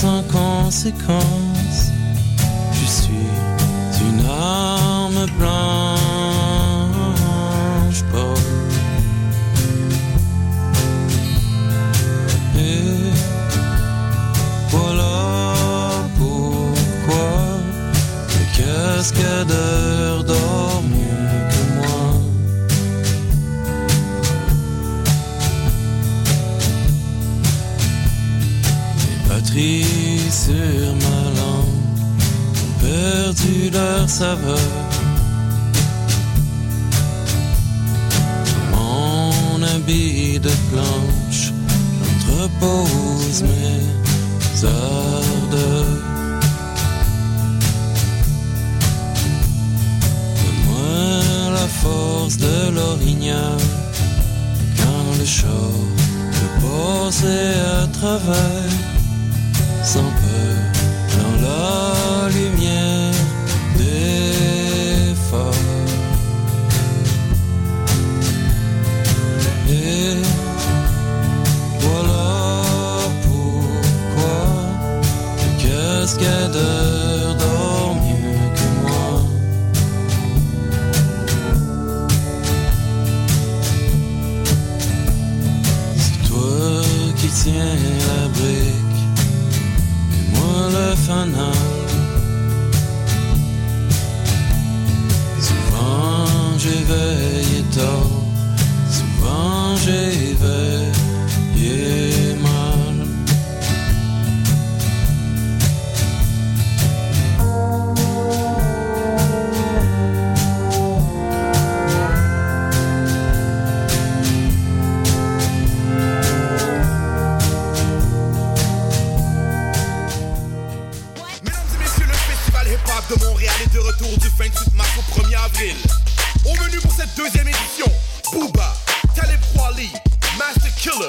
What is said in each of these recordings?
sans conséquence. Je suis une arme blanche, Paul. Et voilà pourquoi le cascadeur Mon habit de planche, j'entrepose mes ardeurs. Donne-moi la force de l'orignal quand le chaud peut passer à travers sans peur dans la lumière qui tiens la brique et moi le fanal. Souvent j'ai veillé tard, souvent j'ai 28 mars au 1er avril. Au menu pour cette deuxième édition, Booba, Talib Kweli, Master Killer,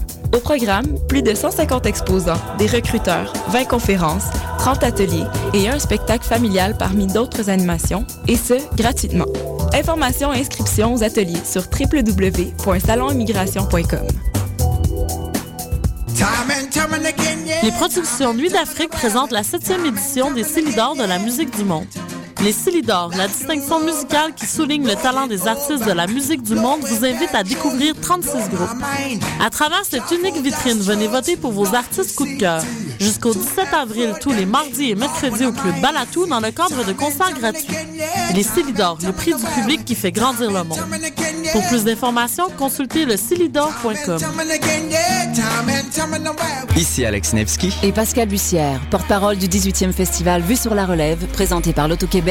Au programme, plus de 150 exposants, des recruteurs, 20 conférences, 30 ateliers et un spectacle familial parmi d'autres animations, et ce, gratuitement. Informations et inscriptions aux ateliers sur www.salonimmigration.com. Les productions Nuit d'Afrique présentent la septième édition des Célidors de la musique du monde. Les Célidors, la distinction musicale qui souligne le talent des artistes de la musique du monde, vous invite à découvrir 36 groupes. À travers cette unique vitrine, venez voter pour vos artistes coup de cœur. Jusqu'au 17 avril, tous les mardis et mercredis au Club Balatou dans le cadre de concerts gratuits. Les Célidors, le prix du public qui fait grandir le monde. Pour plus d'informations, consultez le Ici Alex Nevsky. Et Pascal Bussière, porte-parole du 18e festival Vue sur la Relève, présenté par l'Auto-Québec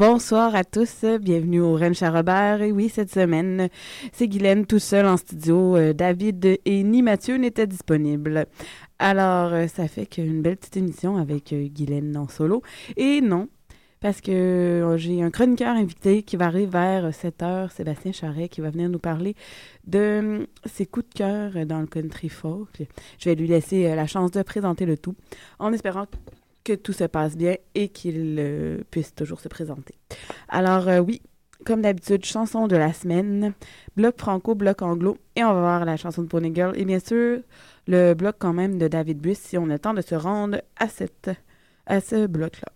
Bonsoir à tous, bienvenue au Rennes Robert. Et oui, cette semaine, c'est Guylaine tout seul en studio. Euh, David et ni Mathieu n'étaient disponibles. Alors, euh, ça fait qu'une belle petite émission avec euh, Guylaine en solo. Et non, parce que j'ai un chroniqueur invité qui va arriver vers 7 heures, Sébastien Charret, qui va venir nous parler de ses coups de cœur dans le country folk. Je vais lui laisser la chance de présenter le tout, en espérant que tout se passe bien et qu'il euh, puisse toujours se présenter. Alors euh, oui, comme d'habitude, chanson de la semaine, bloc franco, bloc anglo, et on va voir la chanson de Pony Girl, et bien sûr, le bloc quand même de David Buss, si on a le temps de se rendre à, cette, à ce bloc-là.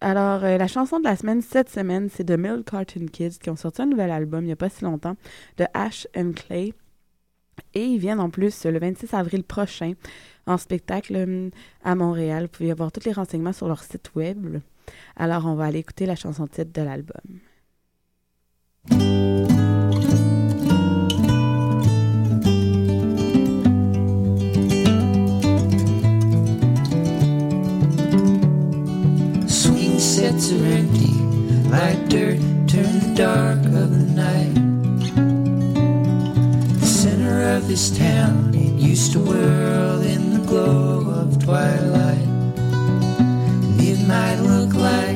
Alors, euh, la chanson de la semaine, cette semaine, c'est de Mill Cartoon Kids, qui ont sorti un nouvel album il n'y a pas si longtemps, de Ash and Clay. Et ils viennent en plus le 26 avril prochain en spectacle euh, à Montréal. Vous pouvez avoir tous les renseignements sur leur site web. Alors, on va aller écouter la chanson titre de l'album. Sets are empty, dirt dark of the night. This town, it used to whirl in the glow of twilight. It might look like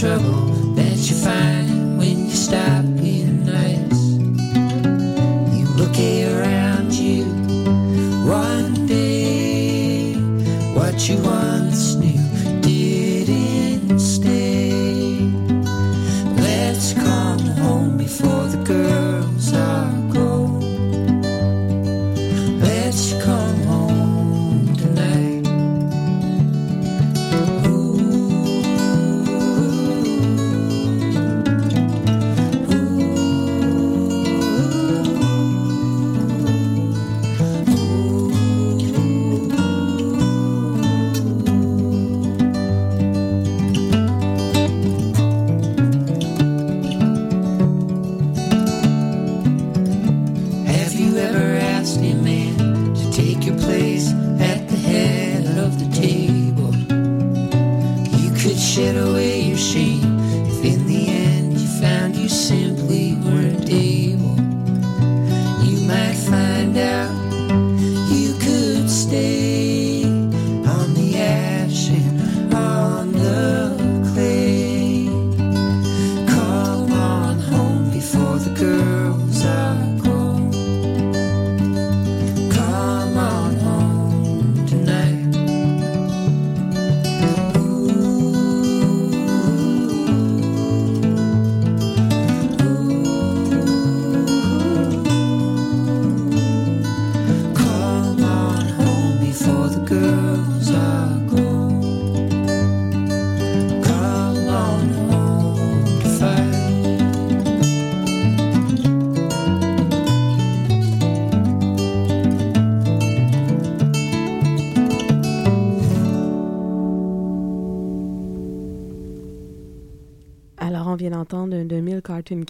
trouble that you find when you stop being nice. You look around you one day, what you want. She. sheep.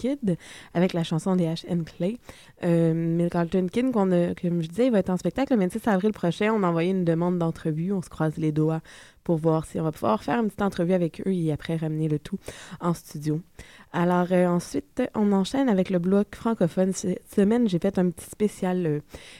Kid avec la chanson des H.M. Clay. Euh, Cartoon Kid, qu'on comme je disais, il va être en spectacle le 26 avril prochain. On a envoyé une demande d'entrevue. On se croise les doigts pour voir si on va pouvoir faire une petite entrevue avec eux et après ramener le tout en studio. Alors euh, ensuite, on enchaîne avec le bloc francophone. Cette semaine, j'ai fait un petit spécial euh,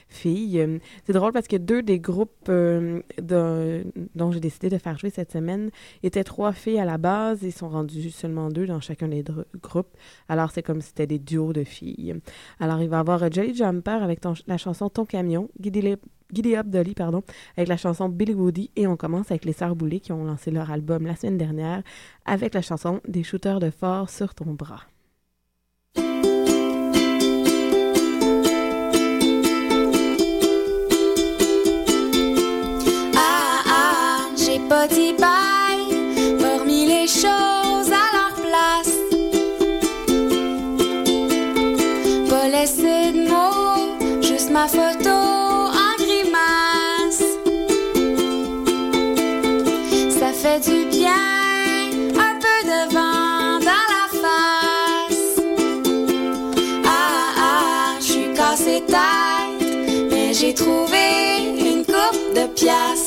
filles. Euh, c'est drôle parce que deux des groupes dont j'ai décidé de faire jouer cette semaine étaient trois filles à la base et sont rendues seulement deux dans chacun des groupes. Alors c'est comme si c'était des duos de filles. Alors il va y avoir Jolly Jumper avec la chanson Ton camion, Giddy Up Dolly, pardon, avec la chanson Billy Woody. Et on commence avec les Sœurs Boulay qui ont lancé leur album la semaine dernière avec la chanson Des shooters de fort sur ton bras. Ah ah, j'ai pas dit bye, remis les choses Jazz.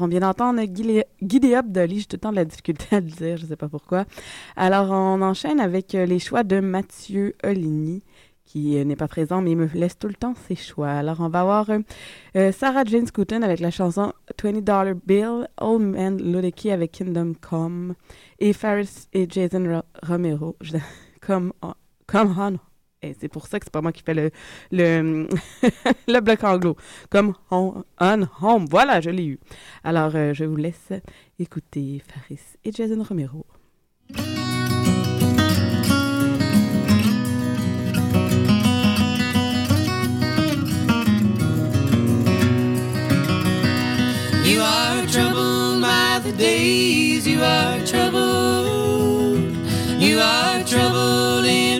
Alors, on vient d'entendre Guidé Up J'ai tout le temps de la difficulté à le dire, je ne sais pas pourquoi. Alors, on enchaîne avec euh, les choix de Mathieu Oligny, qui euh, n'est pas présent, mais il me laisse tout le temps ses choix. Alors, on va avoir euh, Sarah Jane Scooten avec la chanson $20 Bill, Old Man Ludicky avec Kingdom Come, et Faris et Jason Romero, comme, oh, comme on et c'est pour ça que c'est pas moi qui fais le, le, le bloc anglo. Comme on, home. Voilà, je l'ai eu. Alors, euh, je vous laisse écouter Faris et Jason Romero. You are troubled by the days, you are troubled. You are troubled in.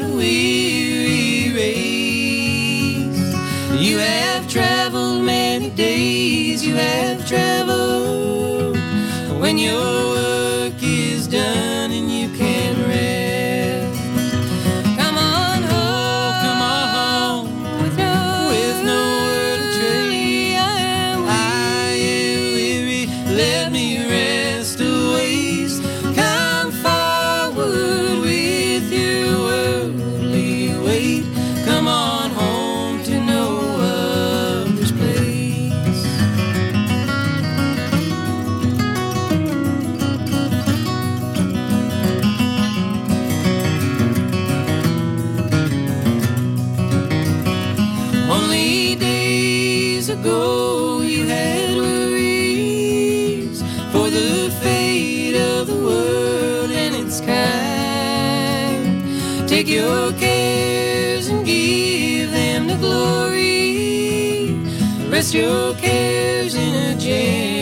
your cares in a jam.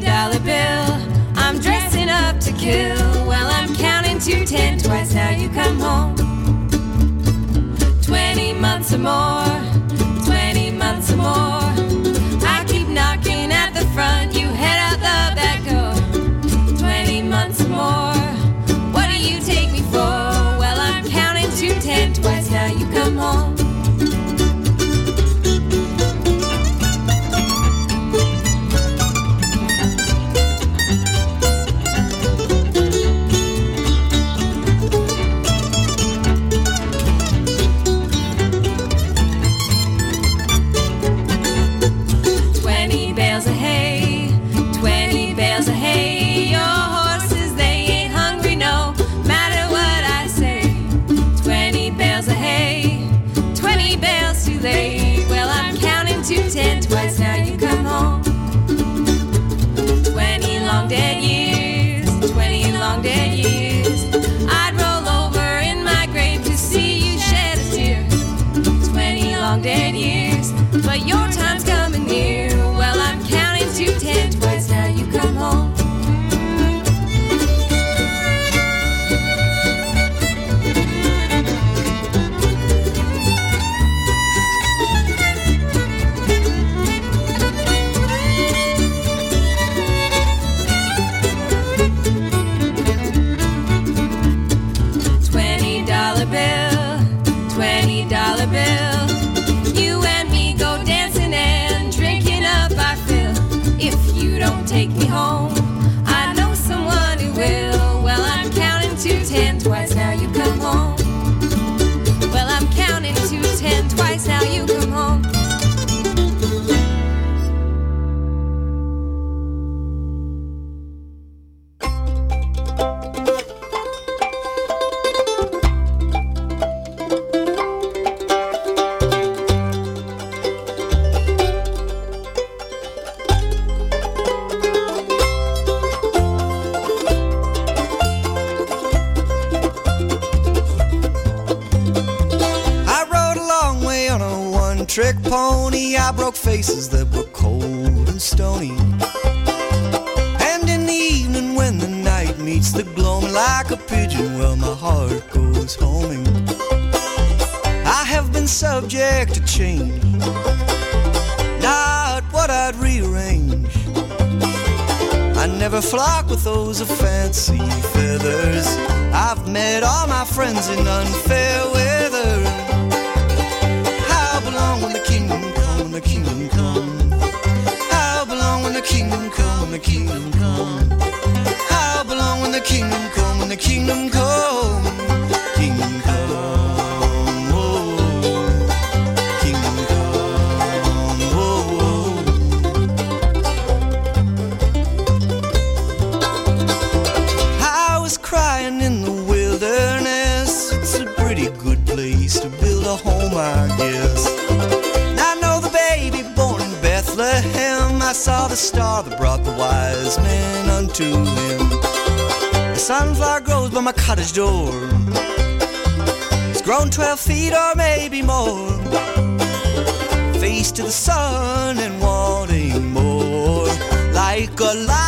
Dollar bill. I'm dressing up to kill. Well, I'm counting to ten twice. Now you come home. Twenty months or more. Twenty months or more. I keep knocking at the front. You head out the back door. Twenty months or more. What do you take me for? Well, I'm counting to ten twice. Now you come home. storming. I have been subject to change, not what I'd rearrange. I never flock with those of fancy feathers. I've met all my friends in unfair weather. I belong when the kingdom come, when the kingdom come. I belong when the kingdom come, when the kingdom come. Wise men unto him. The sunflower grows by my cottage door. It's grown 12 feet or maybe more. Face to the sun and wanting more. Like a lion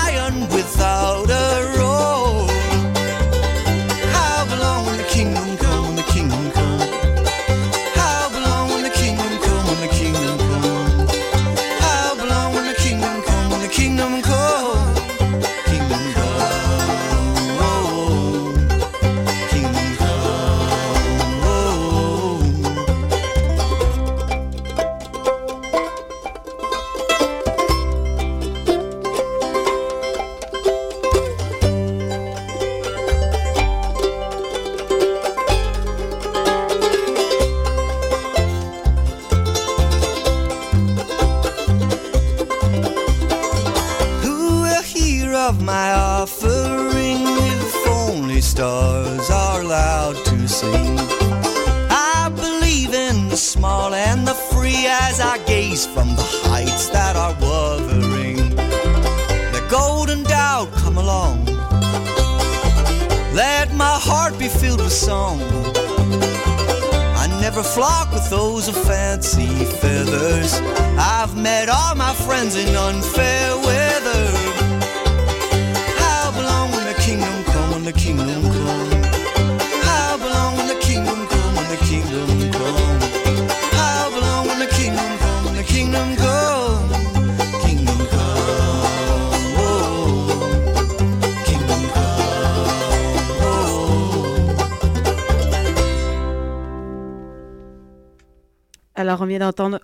in unfair weather. Alors, on vient d'entendre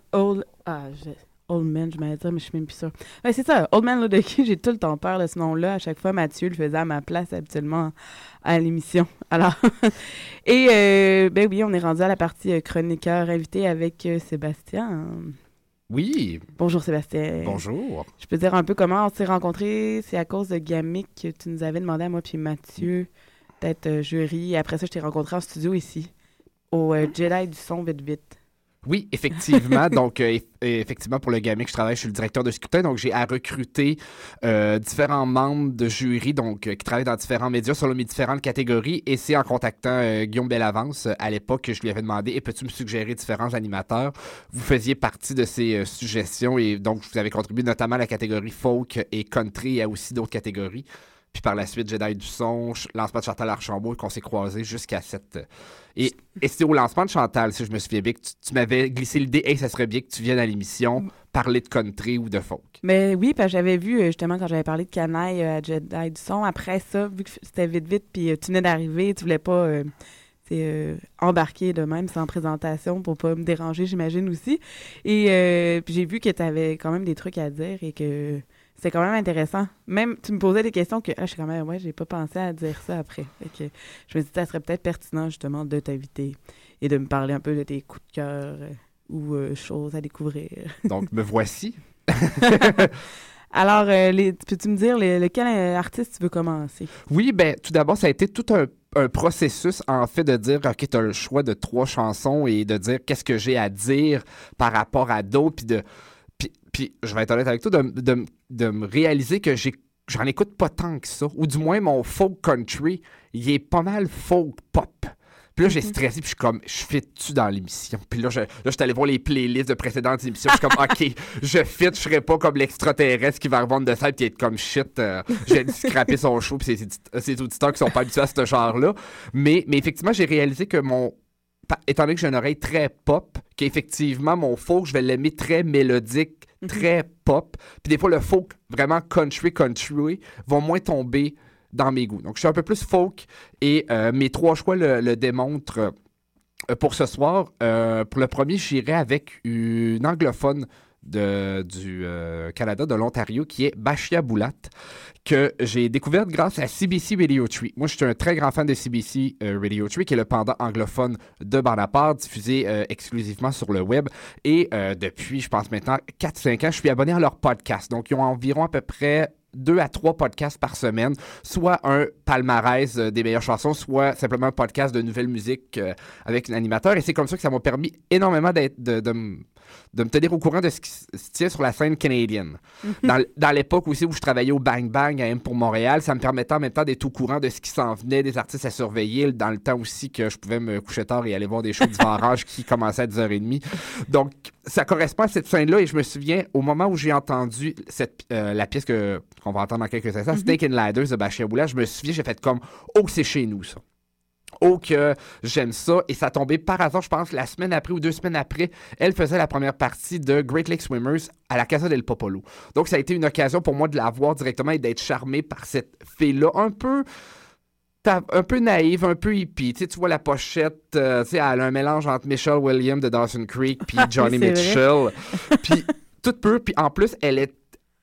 Old Man, je m'allais dire, mais je suis même plus sûre. Ouais, c'est ça, Old Man Ludoki, j'ai tout le temps peur de ce nom-là. À chaque fois, Mathieu le faisait à ma place habituellement à l'émission. Alors, et euh, ben oui, on est rendu à la partie euh, chroniqueur invité avec euh, Sébastien. Oui, Bonjour Sébastien. bonjour. Je peux dire un peu comment on s'est rencontrés. C'est à cause de Gamic que tu nous avais demandé à moi puis Mathieu d'être jury. Après ça, je t'ai rencontré en studio ici, au euh, Jedi du son vite vite. Oui, effectivement. donc, euh, eff- effectivement, pour le Gamic, je travaille, je suis le directeur de scrutin. Donc, j'ai à recruter euh, différents membres de jury donc, euh, qui travaillent dans différents médias selon mes différentes catégories. Et c'est en contactant euh, Guillaume Bellavance euh, à l'époque que je lui avais demandé Et peux-tu me suggérer différents animateurs? Vous faisiez partie de ces euh, suggestions et donc, vous avez contribué notamment à la catégorie folk et country et à aussi d'autres catégories. Puis par la suite, Jedi du son, lancement de Chantal Archambault, qu'on s'est croisés jusqu'à cette. euh, Et, et c'est au lancement de Chantal, si je me souviens bien, que tu, tu m'avais glissé l'idée, hey, ça serait bien que tu viennes à l'émission parler de country ou de folk. Mais oui, parce que j'avais vu euh, justement quand j'avais parlé de Canaille euh, à Jedi du son. Après ça, vu que c'était vite vite, puis tu venais d'arriver, tu voulais pas euh, euh, embarquer de même sans présentation pour pas me déranger, j'imagine aussi. Et euh, puis j'ai vu que tu avais quand même des trucs à dire et que c'était quand même intéressant. Même, tu me posais des questions que, ah, je suis quand même, ouais, j'ai pas pensé à dire ça après. Fait que je me dis, ça serait peut-être pertinent, justement, de t'inviter et de me parler un peu de tes coups de cœur euh, ou euh, choses à découvrir. Donc, me voici. Alors, euh, peux-tu me dire les- lequel artiste tu veux commencer? Oui, ben tout d'abord, ça a été tout un, un processus, en fait, de dire, OK, tu as le choix de trois chansons et de dire qu'est-ce que j'ai à dire par rapport à d'autres, puis de... Puis, puis, je vais être honnête avec toi, de, de, de me réaliser que j'ai j'en écoute pas tant que ça, ou du moins mon folk country, il est pas mal folk pop. Puis là, j'ai stressé, puis je suis comme, je fit-tu dans l'émission? Puis là, je, là, je suis allé voir les playlists de précédentes émissions. Je suis comme, OK, je fit, je serais pas comme l'extraterrestre qui va revendre de ça, puis être comme shit. euh, j'ai dû scraper son show, puis ses, ses auditeurs qui sont pas habitués à ce genre-là. Mais, mais effectivement, j'ai réalisé que mon. Étant donné que j'ai une oreille très pop, qu'effectivement, mon folk, je vais l'aimer très mélodique, très pop. Puis des fois, le folk vraiment country, country, vont moins tomber dans mes goûts. Donc, je suis un peu plus folk et euh, mes trois choix le, démontrent. Euh, pour ce soir, euh, pour le premier, j'irai avec une anglophone de, du euh, Canada, de l'Ontario, qui est Bashia Boulat, que j'ai découverte grâce à CBC Radio Tree. Moi, je suis un très grand fan de CBC euh, Radio Tree, qui est le pendant anglophone de Bonaparte, diffusé euh, exclusivement sur le web. Et depuis, je pense maintenant, 4-5 ans, je suis abonné à leur podcast. Donc, ils ont environ à peu près deux à trois podcasts par semaine, soit un palmarès des meilleures chansons, soit simplement un podcast de nouvelles musiques euh, avec un animateur. Et c'est comme ça que ça m'a permis énormément d'être, de, de m- de me tenir au courant de ce qui se tient sur la scène canadienne. Dans, l- dans l'époque aussi où je travaillais au Bang Bang à M pour Montréal, ça me permettait en même temps d'être au courant de ce qui s'en venait, des artistes à surveiller, dans le temps aussi que je pouvais me coucher tard et aller voir des shows du Orange qui commençaient à 10h30. Donc, ça correspond à cette scène-là et je me souviens, au moment où j'ai entendu cette, euh, la pièce qu'on va entendre dans quelques instants, Snake and Ladders de Bachir Boula, je me souviens, j'ai fait comme « Oh, c'est chez nous, ça ». Oh que j'aime ça. Et ça tombé par hasard, je pense, la semaine après ou deux semaines après, elle faisait la première partie de Great Lake Swimmers à la Casa del Popolo. Donc ça a été une occasion pour moi de la voir directement et d'être charmé par cette fille-là, un peu un peu naïve, un peu hippie. Tu, sais, tu vois la pochette, euh, tu sais, elle a un mélange entre Michelle Williams de Dawson Creek puis Johnny. Mitchell. puis toute peu. Puis en plus, elle est,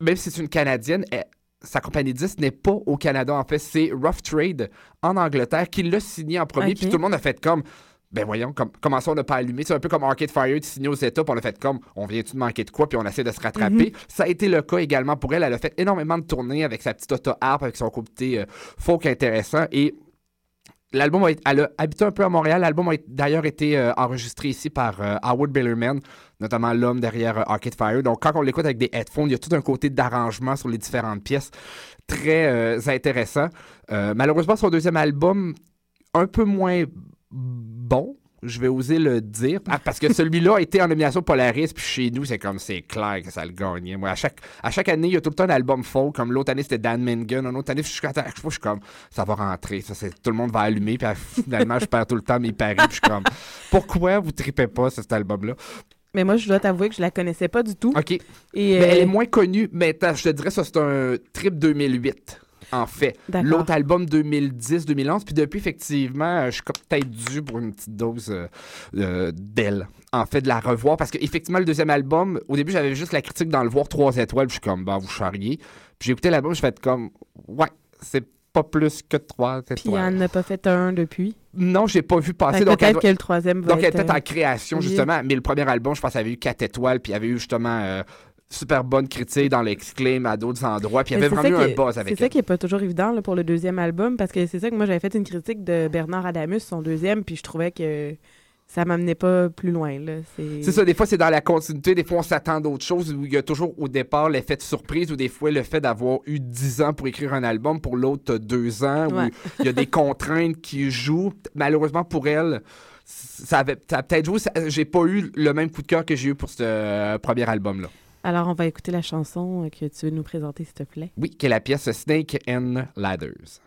même si c'est une Canadienne, elle- sa compagnie de disques n'est pas au Canada, en fait. C'est Rough Trade en Angleterre qui l'a signé en premier. Puis tout le monde a fait comme. Ben voyons, comme, comment ça on n'a pas allumé? C'est un peu comme Arcade Fire de signer aux États, puis on a fait comme, on vient-tu de manquer de quoi, puis on essaie de se rattraper. Mhm. Ça a été le cas également pour elle. Elle a fait énormément de tournées avec sa petite auto-harp, avec son côté euh, folk intéressant. Et l'album elle a habité un peu à Montréal. L'album a d'ailleurs été euh, enregistré ici par euh, Howard Bellerman, notamment l'homme derrière euh, Arcade Fire. Donc, quand on l'écoute avec des headphones, il y a tout un côté d'arrangement sur les différentes pièces très intéressant. Malheureusement, son deuxième album, un peu moins bon. Je vais oser le dire. Ah, parce que celui-là a été en nomination Polaris, puis chez nous, c'est comme, c'est clair que ça le gagnait. Moi, à chaque, à chaque année, il y a tout le temps un album folk. Comme l'autre année, c'était Dan Mingan. Une autre année, je suis, à chaque fois, je suis comme, ça va rentrer. Ça, c'est, tout le monde va allumer. Puis finalement, je perds tout le temps mes paris. Puis je suis comme, pourquoi vous tripez pas sur cet album-là? Mais moi, je dois t'avouer que je la connaissais pas du tout. OK. Et, Mais euh, elle est moins connue, mais je te dirais ça, c'est un trip 2008, en fait. L'autre album 2010-2011, puis depuis, effectivement, euh, je suis peut-être dû pour une petite dose euh, euh, d'elle. En fait, de la revoir, parce qu'effectivement, le deuxième album, au début, j'avais juste la critique dans le voir 3 étoiles, puis je suis comme, bah, vous charriez. Puis j'ai écouté l'album, je fais comme, ouais, c'est pas plus que 3 Puis étoiles. elle n'a pas fait un depuis? Non, j'ai pas vu passer. Donc, peut-être doit- que le troisième va donc, elle était en création, oui. justement. Mais le premier album, je pense, avait eu 4 étoiles, puis il y avait eu justement euh, super bonne critique dans l'exclaim à d'autres endroits, puis il y avait vraiment eu un buzz avec C'est ça qui est pas toujours évident là, pour le deuxième album, parce que c'est ça que moi j'avais fait une critique de Bernard Adamus, son deuxième, puis je trouvais que ça m'amenait pas plus loin. C'est ça, des fois, c'est dans la continuité, des fois, on s'attend à d'autres choses, où il y a toujours au départ l'effet de surprise, ou des fois, le fait d'avoir eu 10 ans pour écrire un album, pour l'autre, 2 ans, Ouais. où il y a des contraintes qui jouent. Malheureusement, pour elle, ça avait ça peut-être joué. J'ai pas eu le même coup de cœur que j'ai eu pour ce euh, premier album-là. Alors on va écouter la chanson que tu veux nous présenter, s'il te plaît. Oui, qui est la pièce Snake and Ladders.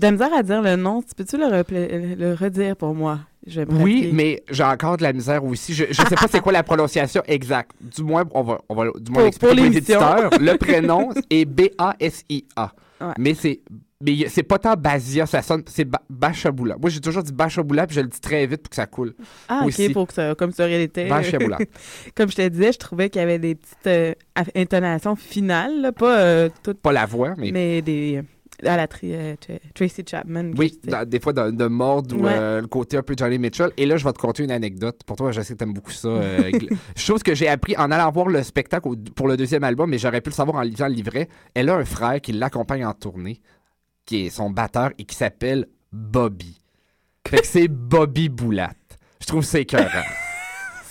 De la misère à dire le nom. Tu Peux-tu le, redire pour moi? Je Oui, mais j'ai encore de la misère aussi. Je, je sais pas c'est quoi la prononciation exacte. Du moins, on va, on va du moins Pour- pour l'émission. éditeurs. Le prénom est B-A-S-I-A. Ouais. Mais c'est mais c'est pas tant Basia, ça sonne, c'est Ba- Bachaboula. Moi, j'ai toujours dit Bachaboula, puis je le dis très vite pour que ça coule. Ah, aussi. OK, pour que ça, comme ça était. Bachaboula. comme je te disais, je trouvais qu'il y avait des petites euh, intonations finales, là, pas euh, toutes, Pas la voix, mais... mais des... À la tri- euh, Tra- Tracy Chapman. Oui, dans- des fois de, de mordre ou Ouais. euh, le côté un peu Johnny Mitchell. Et là, je vais te conter une anecdote. Pour toi, je sais que t'aimes beaucoup ça. euh, chose que j'ai appris en allant voir le spectacle pour le deuxième album, mais j'aurais pu le savoir en lisant le livret. Elle a un frère qui l'accompagne en tournée, qui est son batteur et qui s'appelle Bobby. Fait que c'est Bobby Boulatte. Je trouve ça écœurant.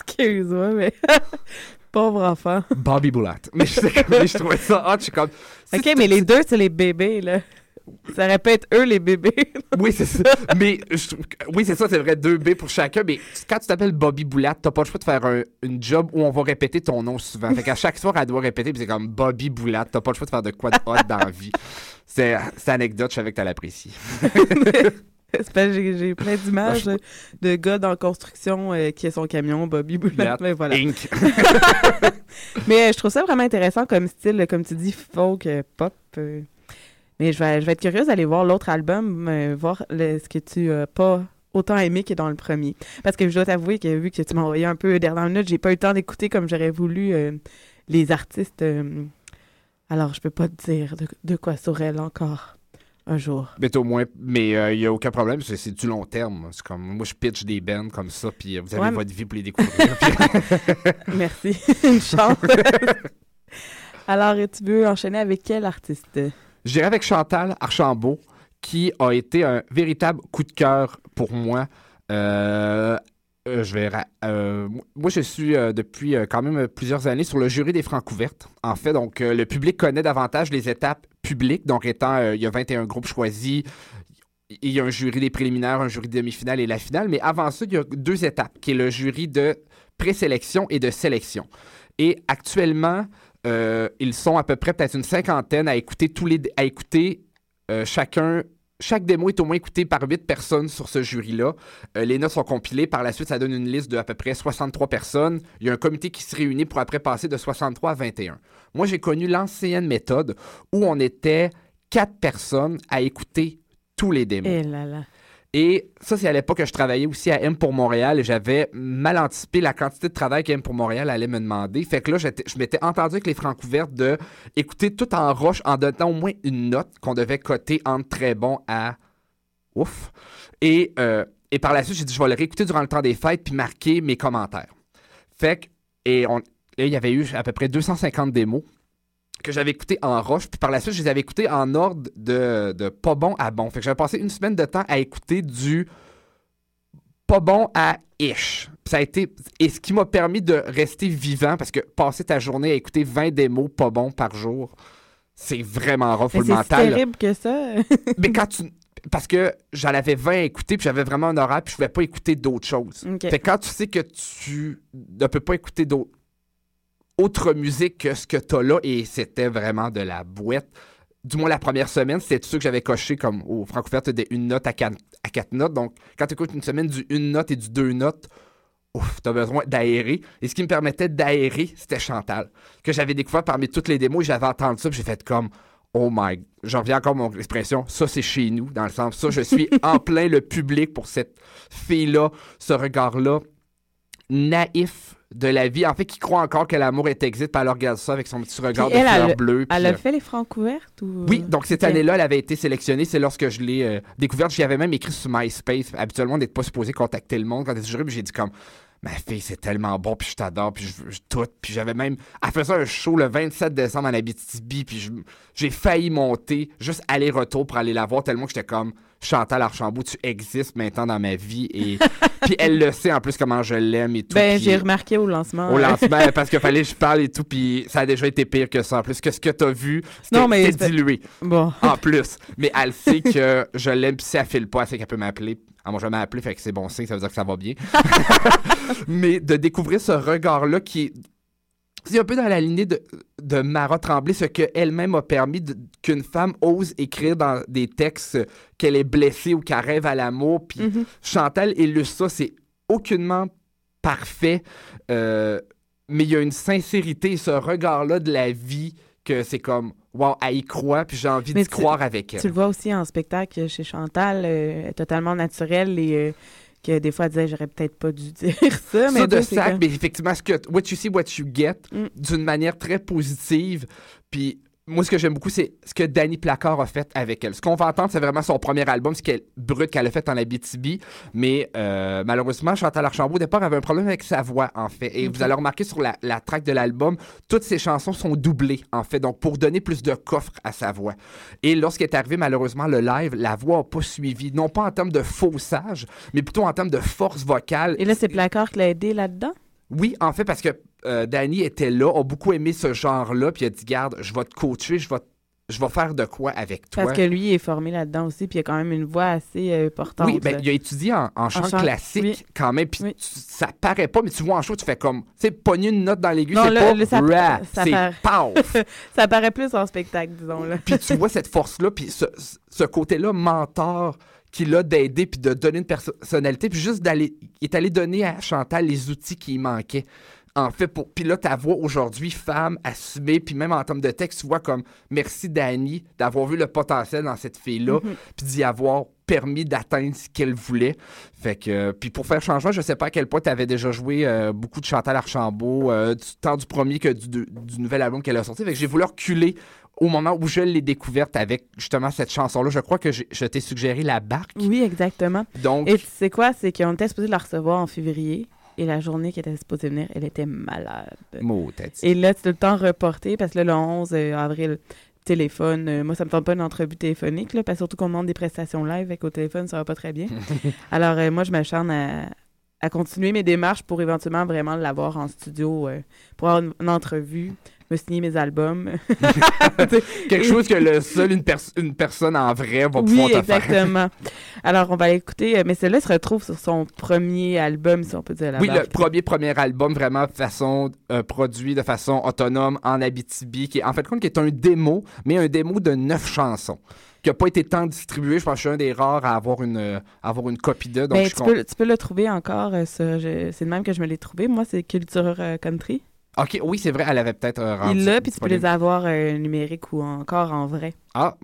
Excuse-moi, mais... Pauvre enfant. Bobby Boulatte. Mais je, mais je trouvais ça hot. Je suis comme... OK, mais les deux, c'est les bébés, là. Ça être eux, les bébés. Oui, c'est ça. Mais je oui, c'est ça, c'est vrai, deux B pour chacun. Mais quand tu t'appelles Bobby Boulatte, t'as pas le choix de faire un, une job où on va répéter ton nom souvent. Fait qu'à chaque soir, elle doit répéter, puis c'est comme Bobby Boulatte. T'as pas le choix de faire de quoi de hot dans la vie. C'est anecdote, je savais que t'allais apprécier. J'ai plein d'images Ah, de gars dans construction euh, qui a son camion, Bobby. Boulatte, Mais voilà. Inc. Mais euh, je trouve ça vraiment intéressant comme style, comme tu dis, folk, euh, pop. Mais je vais, je vais être curieuse d'aller voir l'autre album, euh, voir le- ce que tu n'as pas autant aimé que dans le premier. Parce que je dois t'avouer que vu que tu m'as envoyé un peu dernière minute, j'ai pas eu le temps d'écouter comme j'aurais voulu euh, les artistes. euh. alors, je peux pas te dire de, de quoi Sorel encore un jour. Mais au moins, mais il n'y a aucun problème, c'est c'est du long terme. C'est comme, moi, je pitch des bands comme ça, puis vous avez Ouais, votre vie pour les découvrir. puis- Merci. Une chance. Alors, tu veux enchaîner avec quel artiste? Je dirais avec Chantal Archambault, qui a été un véritable coup de cœur pour moi. Euh, euh, je vais euh, moi, je suis depuis quand même plusieurs années sur le jury des Francouvertes. En fait, donc, le public connaît davantage les étapes publiques. Donc, étant, il y a 21 groupes choisis, il y a un jury des préliminaires, un jury de demi-finale et la finale. Mais avant ça, il y a deux étapes, qui est le jury de présélection et de sélection. Et actuellement, euh, ils sont à peu près peut-être une cinquantaine à écouter tous les à écouter euh, chacun. Chaque démo est au moins écoutée par huit personnes sur ce jury-là. Euh, les notes sont compilées. Par la suite, ça donne une liste de à peu près 63 personnes. Il y a un comité qui se réunit pour après passer de 63 à 21. Moi, j'ai connu l'ancienne méthode où on était quatre personnes à écouter tous les démos. Eh. Et ça, c'est à l'époque que je travaillais aussi à M pour Montréal et j'avais mal anticipé la quantité de travail qu'M pour Montréal allait me demander. Fait que là, je m'étais entendu avec les Francouvertes de écouter tout en roche en donnant au moins une note qu'on devait coter entre très bon à ouf. Et, euh, et par la suite, j'ai dit, je vais le réécouter durant le temps des fêtes puis marquer mes commentaires. Fait que, et on, et il y avait eu à peu près 250 démos que j'avais écouté en roche, puis par la suite, je les avais écoutés en ordre de, de pas bon à bon. Fait que j'avais passé une semaine de temps à écouter du pas bon à ish. Ça a été. Et ce qui m'a permis de rester vivant, parce que passer ta journée à écouter 20 démos pas bons par jour, c'est vraiment rough pour le C'est si mental. là. terrible que ça. Mais quand tu. Parce que j'en avais 20 à écouter, puis j'avais vraiment un horaire, puis je pouvais pas écouter d'autres choses. Ok. Fait que quand tu sais que tu ne peux pas écouter d'autres autre musique que ce que tu as là, et c'était vraiment de la bouette. Du moins, la première semaine, c'était ça que j'avais coché comme au Francouvert, tu une note à quatre, à quatre notes. Donc, quand tu écoutes une semaine du une note et du deux notes, ouf, t'as besoin d'aérer. Et ce qui me permettait d'aérer, c'était Chantal, que j'avais découvert parmi toutes les démos. J'avais entendu ça, puis j'ai fait comme, oh my, j'en reviens encore à mon expression, ça c'est chez nous, dans le sens, ça je suis en plein le public pour cette fille-là, ce regard-là, naïf de la vie, en fait, qui croit encore que l'amour est existe, puis elle regarde ça avec son petit regard Puis de elle, fleur elle- bleue. Elle a euh, fait les francs ouvertes ou... oui, donc cette année-là, elle avait été sélectionnée. C'est lorsque je l'ai euh, découverte. J'y avais même écrit sur MySpace. Habituellement, on n'est pas supposé contacter le monde quand t'es jury. Puis j'ai dit comme, ma fille, c'est tellement bon, puis je t'adore, puis je, je tout. Puis j'avais même, elle faisait un show le 27 décembre en Abitibi, puis j'ai failli monter, juste aller-retour pour aller la voir, tellement que j'étais comme, Chantal Archambault, tu existes maintenant dans ma vie. Et puis elle le sait en plus comment je l'aime et tout. Ben, puis- j'ai remarqué au lancement. au lancement, parce qu'il fallait que je parle et tout, puis ça a déjà été pire que ça. En plus, que ce que t'as vu, c'était dilué. Bon. En plus. Mais elle sait que je l'aime, puis si elle file pas, elle sait qu'elle peut m'appeler. Elle m'a jamais appelé, fait que c'est bon signe, ça veut dire que ça va bien. mais de découvrir ce regard-là qui est. c'est un peu dans la lignée de, de Mara Tremblay, ce qu'elle-même a permis qu'une femme ose écrire dans des textes qu'elle est blessée ou qu'elle rêve à l'amour. Puis Mhm. Chantal illustre ça, c'est aucunement parfait, euh, mais il y a une sincérité, ce regard-là de la vie, que c'est comme, wow, elle y croit, puis j'ai envie d'y croire avec elle. Tu le vois aussi en spectacle chez Chantal, euh, totalement naturel et euh, que des fois elle disait j'aurais peut-être pas dû dire ça. Mais ça de sac, mais effectivement, ce que, what you see, what you get, Mm. d'une manière très positive. Puis moi, ce que j'aime beaucoup, c'est ce que Danny Placard a fait avec elle. Ce qu'on va entendre, c'est vraiment son premier album, ce qu'elle brut qu'elle a fait en Abitibi. Mais euh, malheureusement, Chantal Archambault, au départ, avait un problème avec sa voix, en fait. Et vous allez remarquer sur la, la track de l'album, toutes ses chansons sont doublées, en fait. Donc, pour donner plus de coffre à sa voix. Et lorsqu'il est arrivé, malheureusement, le live, la voix n'a pas suivi. Non pas en termes de faussage, mais plutôt en termes de force vocale. Et là, c'est Placard qui l'a aidé là-dedans? Oui, en fait, parce que euh, Danny était là, a beaucoup aimé ce genre-là, puis il a dit Garde, je vais te coacher, je vais, je vais faire de quoi avec toi. Parce que lui il est formé là-dedans aussi, puis il a quand même une voix assez euh, portante. Oui, ben, il a étudié en, en chant chant, classique oui. quand même, puis ça paraît pas, mais tu vois en show, tu fais comme, tu sais, pogner une note dans l'aigu, Non, c'est pas ça- rap, ça c'est paraît- paf. ça paraît plus en spectacle, disons. Puis tu vois cette force-là, puis ce, ce côté-là mentor qu'il a d'aider, puis de donner une personnalité, puis juste d'aller, il est allé donner à Chantal les outils qui lui manquaient. En fait, pour... puis là, ta voix aujourd'hui, femme, assumée, puis même en termes de texte, tu vois comme merci Dani d'avoir vu le potentiel dans cette fille-là, Mhm. puis d'y avoir permis d'atteindre ce qu'elle voulait. Fait que, euh, puis pour faire changement, je sais pas à quel point tu avais déjà joué euh, beaucoup de Chantal Archambault, euh, du, tant du premier que du, nouvel album qu'elle a sorti. Fait que j'ai voulu reculer au moment où je l'ai découverte avec justement cette chanson-là. Je crois que je t'ai suggéré La Barque. Oui, exactement. Donc, Et tu sais quoi, c'est qu'on était supposé la recevoir en février. Et la journée qui était supposée venir, elle était malade. Et là, c'est tout le temps reporté parce que là, le 11 avril, téléphone. euh, moi, ça me tente pas une entrevue téléphonique, là, parce surtout qu'on demande des prestations live avec au téléphone, ça va pas très bien. Alors, euh, moi, je m'acharne à, à continuer mes démarches pour éventuellement vraiment l'avoir en studio, euh, pour avoir une, une entrevue, me signer mes albums. quelque chose que le seul une, pers- une personne en vrai va pouvoir Oui, te faire. exactement. Alors, on va l'écouter, euh, mais celle-là se retrouve sur son premier album, si on peut dire la Oui, le premier premier album vraiment façon euh, produit de façon autonome en Abitibi, qui est en fait compte qui est un démo, mais un démo de neuf chansons qui n'a pas été tant distribué. Je pense que je suis un des rares à avoir une, euh, avoir une copie de. Donc Ben, je tu, peux, tu peux le trouver encore euh, C'est de même que je me l'ai trouvé. Moi, c'est Culture euh, Country. Ok, oui, c'est vrai, elle avait peut-être euh, rendu Il l'a, puis tu peux les avoir euh, numériques ou encore en vrai. Ah,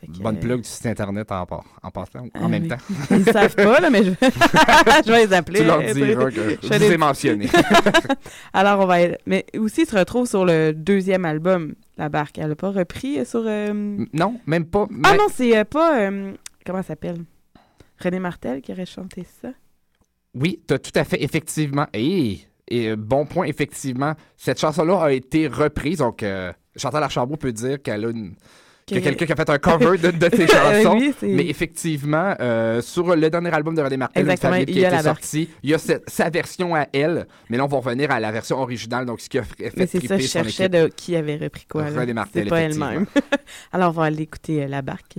que, bonne euh, plug du site internet en, passant, en Ah même oui. temps. Ils savent pas, là, mais je, je vais les appeler. Tu leur diras que je des- ai mentionné. Alors, on va. Mais aussi, il se retrouve sur le deuxième album, La Barque. Elle n'a pas repris euh, sur. euh, non, même pas. Ah non, c'est pas. Comment ça s'appelle? René Martel qui aurait chanté ça. Oui, tu as tout à fait, effectivement. Et, et, bon point, effectivement, cette chanson-là a été reprise. Donc, euh, Chantal Archambault peut dire qu'elle a une. Que- quelqu'un qui a fait un cover de, de Euh, chansons. oui, mais effectivement, euh, sur le dernier album de René Martel, qui a été la sorti, il y a cette- sa version à elle. Mais là, on va revenir à la version originale. Donc, ce qui a fait Mais c'est ça, je cherchais de qui avait repris quoi. René Martel, pas elle-même. Alors, on va aller écouter euh, La Barque.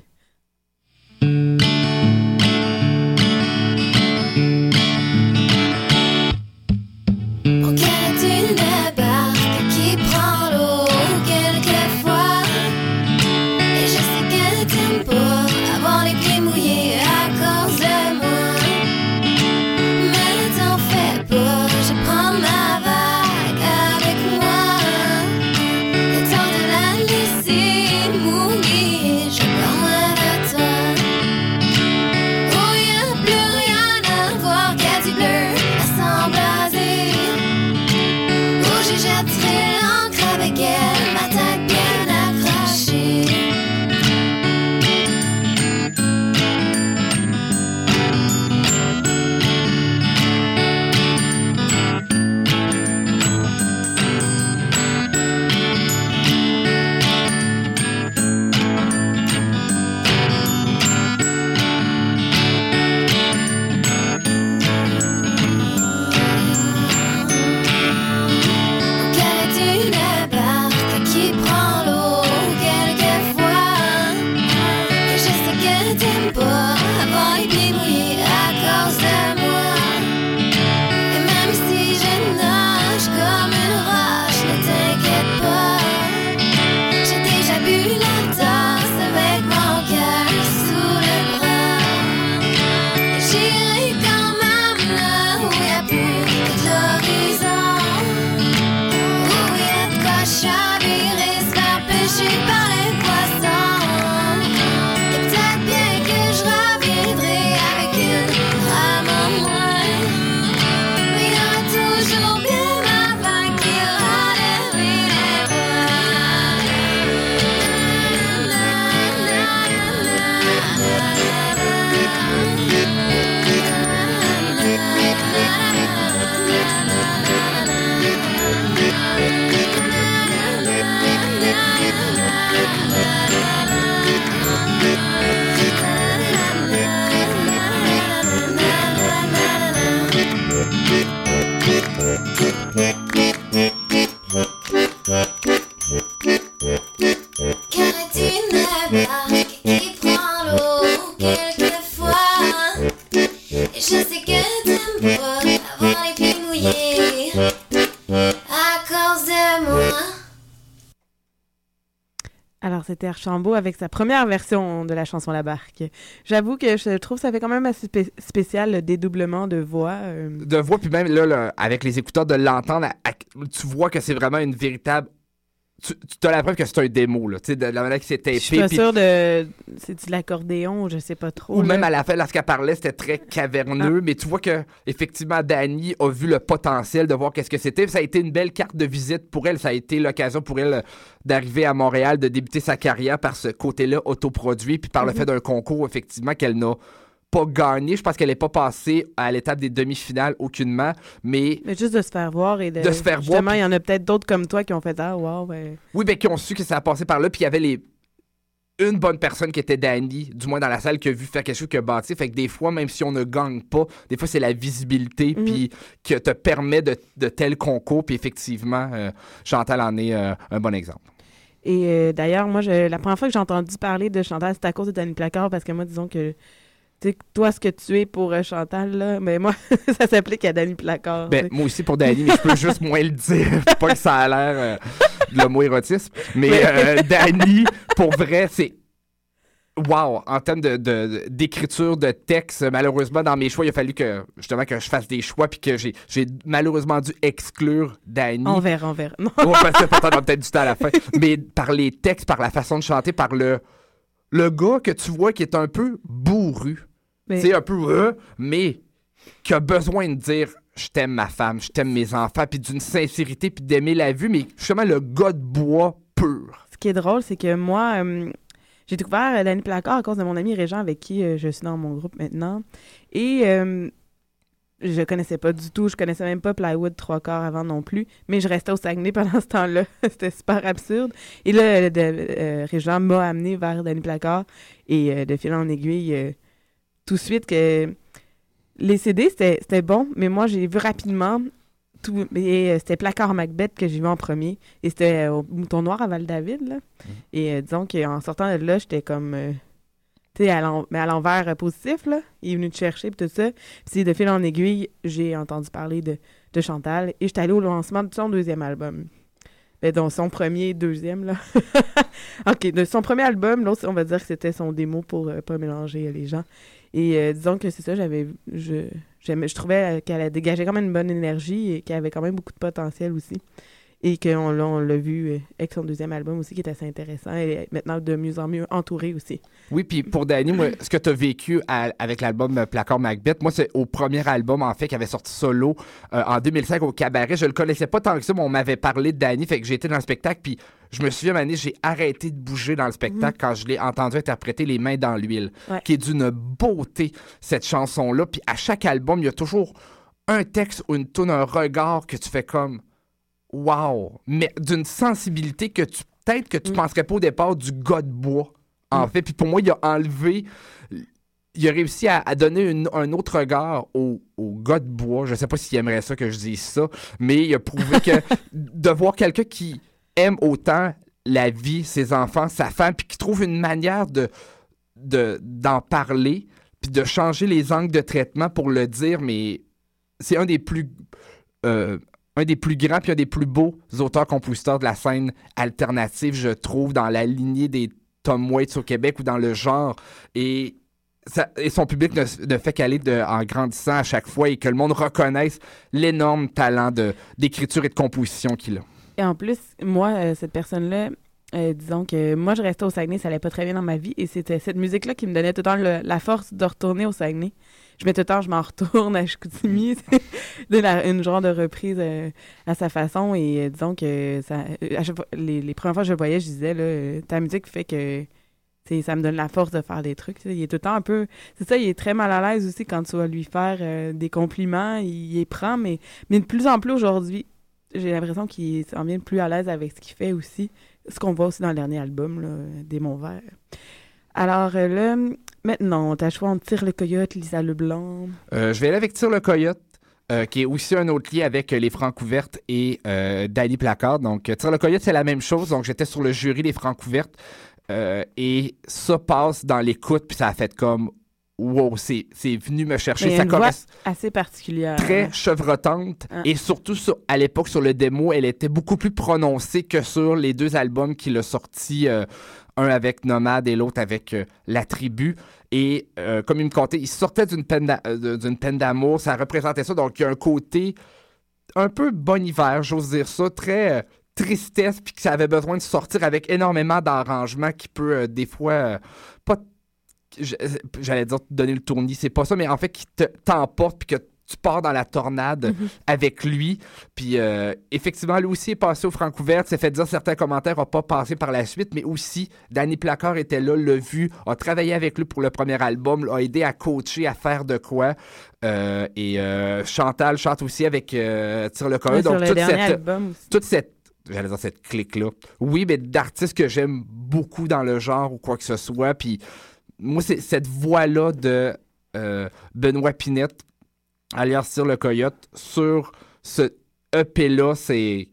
C'était avec sa première version de la chanson La Barque. J'avoue que je trouve que ça fait quand même assez spé- spécial le dédoublement de voix. euh. De voix, puis même là, avec les écouteurs, de l'entendre, tu vois que c'est vraiment une véritable. Tu, tu as la preuve que c'est un démo, là, tu sais, de la manière que c'est Je suis pas tapé. puis- sûre de. C'est de l'accordéon, je sais pas trop. Ou là. même à la fin, lorsqu'elle parlait, c'était très caverneux, mais tu vois que effectivement, Dani a vu le potentiel de voir qu'est-ce que c'était. Ça a été une belle carte de visite pour elle. Ça a été l'occasion pour elle d'arriver à Montréal, de débuter sa carrière par ce côté-là autoproduit, puis par le Mhm. fait d'un concours, effectivement, qu'elle n'a pas gagné. Je pense qu'elle n'est pas passée à l'étape des demi-finales aucunement, mais Mais juste de se faire voir et de. De se faire voir, Justement, puis- il y en a peut-être d'autres comme toi qui ont fait Ah, wow, ben. Oui, ben, qui ont su que ça a passé par là, puis il y avait les une bonne personne qui était Danny, du moins dans la salle, qui a vu faire quelque chose qui a bâti. Fait que des fois, même si on ne gagne pas, des fois, c'est la visibilité Mhm. puis qui te permet de, de tels concours. Puis effectivement, euh, Chantal en est euh, un bon exemple. Et euh, d'ailleurs, moi, je, la première fois que j'ai entendu parler de Chantal, c'était à cause de Danny Placard, parce que moi, disons que. Tu sais, toi, ce que tu es pour euh, Chantal, là, mais moi, ça s'applique à Danny Placard. Ben, moi aussi pour Danny, mais je peux juste moins le dire. pas que ça a l'air euh, de l'homo-érotisme. Mais euh, Danny, pour vrai, c'est. Wow! En termes de, de- d'écriture, de texte, malheureusement, dans mes choix, il a fallu que justement que je fasse des choix puis que j'ai, malheureusement dû exclure Danny. On verra, on verra. Non. On va passer peut-être peut-être du temps à la fin. Mais par les textes, par la façon de chanter, par le, le gars que tu vois qui est un peu bourru. Mais- sais, un peu, euh, mais qui a besoin de dire je t'aime ma femme, je t'aime mes enfants, puis d'une sincérité, puis d'aimer la vue, mais justement le gars de bois pur. Ce qui est drôle, c'est que moi, euh, j'ai découvert euh, Danny Placard à cause de mon ami Régent avec qui euh, je suis dans mon groupe maintenant. Et euh, je connaissais pas du tout, je connaissais même pas Plywood trois quarts avant non plus, mais je restais au Saguenay pendant ce temps-là. C'était super absurde. Et là, de- euh, Régent m'a amené vers Danny Placard et euh, de fil en aiguille, euh, tout de suite que les CD, c'était bon, mais moi, j'ai vu rapidement tout. Et euh, c'était Placard Macbeth que j'ai vu en premier. Et c'était au Mouton Noir à Val-David, là. Et disons qu'en sortant de là, j'étais comme. Sais, mais à l'envers euh, positif, là. Il est venu te chercher, puis tout ça. Puis de fil en aiguille, j'ai entendu parler de, Chantal. Et j'étais allée au lancement de son deuxième album. Ben, donc son premier, deuxième, là. OK, de son premier album, l'autre, on va dire que c'était son démo pour euh, pas mélanger euh, les gens. Et euh, disons que c'est ça, j'avais. Je, je trouvais qu'elle dégagé quand même une bonne énergie et qu'elle avait quand même beaucoup de potentiel aussi. Et qu'on l'a, on l'a vu euh, avec son deuxième album aussi, qui est assez intéressant. Elle est maintenant de mieux en mieux entourée aussi. Oui, puis pour Danny, moi, ce que tu as vécu à- avec l'album euh, Placard Macbeth, moi, c'est au premier album, en fait, qui avait sorti solo euh, en 2005 au Cabaret. Je le connaissais pas tant que ça, mais on m'avait parlé de Danny, fait que j'ai été dans le spectacle, puis je me souviens, Mané, j'ai arrêté de bouger dans le spectacle quand je l'ai entendu interpréter Les mains dans l'huile, Ouais. qui est d'une beauté, cette chanson-là. Puis à chaque album, il y a toujours un texte ou une tune, un regard que tu fais comme wow, mais d'une sensibilité que tu peut-être que tu penserais pas au départ du gars de bois. En fait, puis pour moi, il a enlevé il a réussi à, à donner une- un autre regard au, au gars de bois. Je sais pas s'il aimerait ça que je dise ça, mais il a prouvé que de voir quelqu'un qui aime autant la vie, ses enfants, sa femme, puis qui trouve une manière de de- d'en parler, puis de changer les angles de traitement pour le dire, mais c'est un des plus euh, un des plus grands puis un des plus beaux auteurs-compositeurs de la scène alternative, je trouve, dans la lignée des Tom Waits au Québec ou dans le genre. Et, son public ne, fait qu'aller en grandissant à chaque fois et que le monde reconnaisse l'énorme talent d'écriture et de composition qu'il a. Et en plus, moi, euh, cette personne-là, euh, disons que moi, je restais au Saguenay, ça allait pas très bien dans ma vie. Et c'était cette musique-là qui me donnait tout le temps la force de retourner au Saguenay. Je mets tout le temps, je m'en retourne à Chicoutimi. de la- une genre de reprise euh, à sa façon. Et euh, disons que ça, euh, à chaque fois- les, les premières fois que je le voyais, je disais, là, ta musique fait que ça me donne la force de faire des trucs. Il est tout le temps un peu. C'est ça, il est très mal à l'aise aussi quand tu vas lui faire euh, des compliments. Il, les prend, mais, mais de plus en plus aujourd'hui, j'ai l'impression qu'il s'en vient plus à l'aise avec ce qu'il fait aussi. Ce qu'on voit aussi dans le dernier album, là, Des Verts. Alors euh, là, maintenant, t'as choix entre Tire le Coyote, Lisa Leblanc. Euh, je vais aller avec Tire le Coyote. euh, qui est aussi un autre lien avec euh, les Francouvertes et euh, Danny Placard. Donc, Tire le Coyote, c'est la même chose. Donc, j'étais sur le jury des Francouvertes euh, et ça passe dans l'écoute, puis ça a fait comme wow, c'est venu me chercher. Ça une voix correspond assez particulière. très chevrotante Ah. et surtout sur- à l'époque sur le démo, elle était beaucoup plus prononcée que sur les deux albums qu'il a sortis, un avec Nomade et l'autre avec euh, La Tribu. Et euh, comme il me contait, il sortait d'une peine d'a- euh, d'une peine d'amour, ça représentait ça. Donc il y a un côté un peu bon hiver, j'ose dire ça, très tristesse, puis que ça avait besoin de sortir avec énormément d'arrangements qui peut des fois pas j'allais dire donner le tournis, c'est pas ça, mais en fait, qui te- t'emporte puis que tu pars dans la tornade avec lui. Puis euh, effectivement, lui aussi est passé au Francouverte, s'est fait dire certains commentaires, n'a pas passé par la suite, mais aussi, Danny Placard était là, l'a vu, a travaillé avec lui pour le premier album, l'a aidé à coacher, à faire de quoi. Euh, et euh, Chantal chante aussi avec Tire le sur Donc, toute cette, toute cette j'allais dire cette clique-là. Oui, mais d'artistes que j'aime beaucoup dans le genre ou quoi que ce soit. Puis moi, c'est cette voix-là de euh, Benoît Pinette, alias Tire le Coyote, sur ce EP-là, c'est.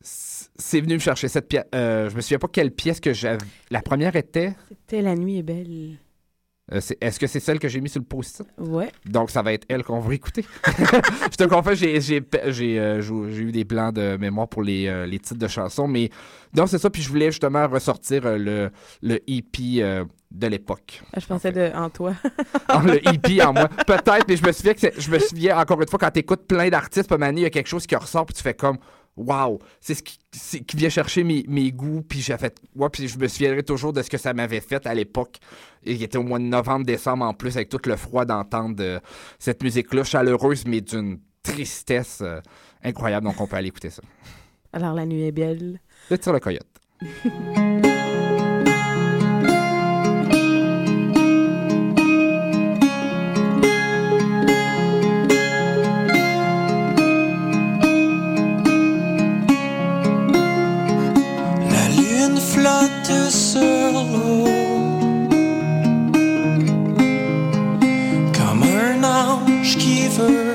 C'est venu me chercher cette pièce. Euh, je me souviens pas quelle pièce que j'avais. La première était. C'était La nuit est belle. euh, Est-ce que c'est celle que j'ai mis sur le post-it? Ouais. Donc, ça va être elle qu'on va écouter. je te confesse, j'ai, euh, eu des plans de mémoire pour les, euh, les titres de chansons, mais donc c'est ça. Puis je voulais justement ressortir euh, le, le EP de l'époque. Ah, je pensais de en toi. Ah, le EP en moi. Peut-être, mais je me souviens que je me souviens encore une fois quand tu écoutes plein d'artistes, pas il y a quelque chose qui ressort, puis tu fais comme Waouh, c'est ce qui, qui vient chercher mes, mes goûts, puis j'ai fait. Ouais, puis je me souviendrai toujours de ce que ça m'avait fait à l'époque. Il était au mois de novembre, décembre en plus, avec tout le froid d'entendre euh, cette musique-là, chaleureuse, mais d'une tristesse euh, incroyable. Donc on peut aller écouter ça. Alors, La nuit est belle. Le tire le coyote. over.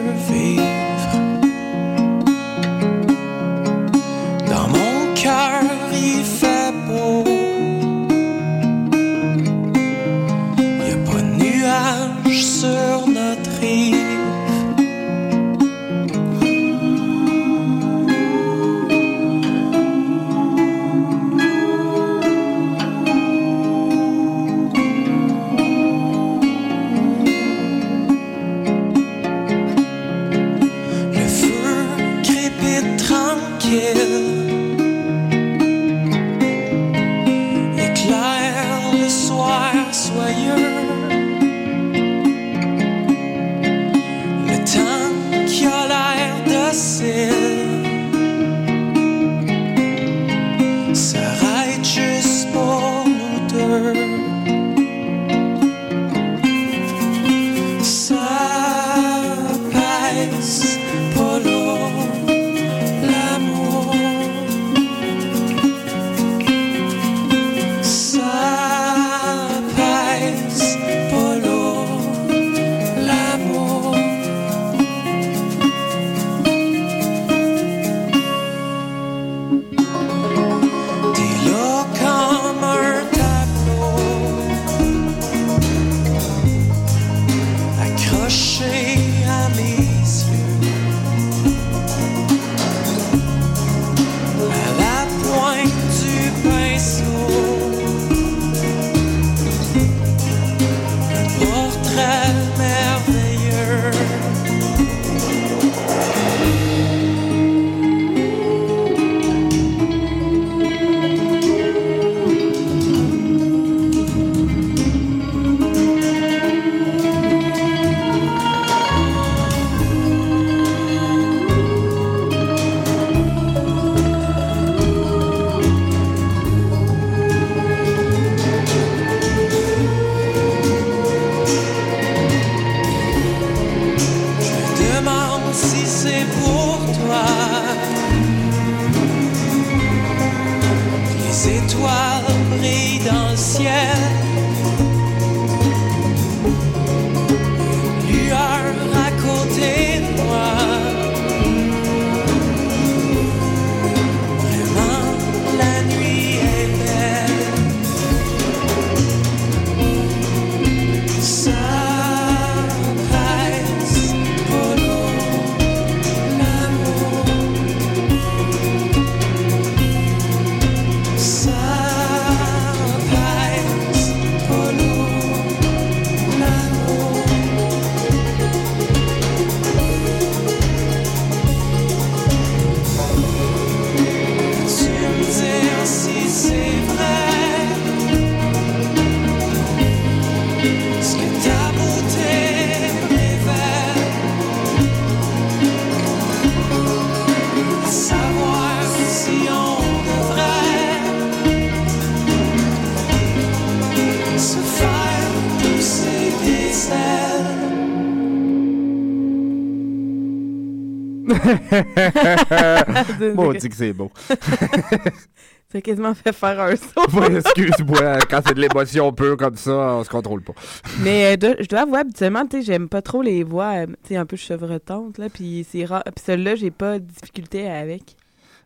Maudit que c'est beau. Quasiment fait faire un saut. Ouais, Excuse-moi, quand c'est de l'émotion pure comme ça, on se contrôle pas. Mais euh, de- je dois avouer, habituellement, tu sais, j'aime pas trop les voix, euh, tu sais, un peu chevretantes, là, puis c'est rare. Puis celle-là, j'ai pas de difficulté avec.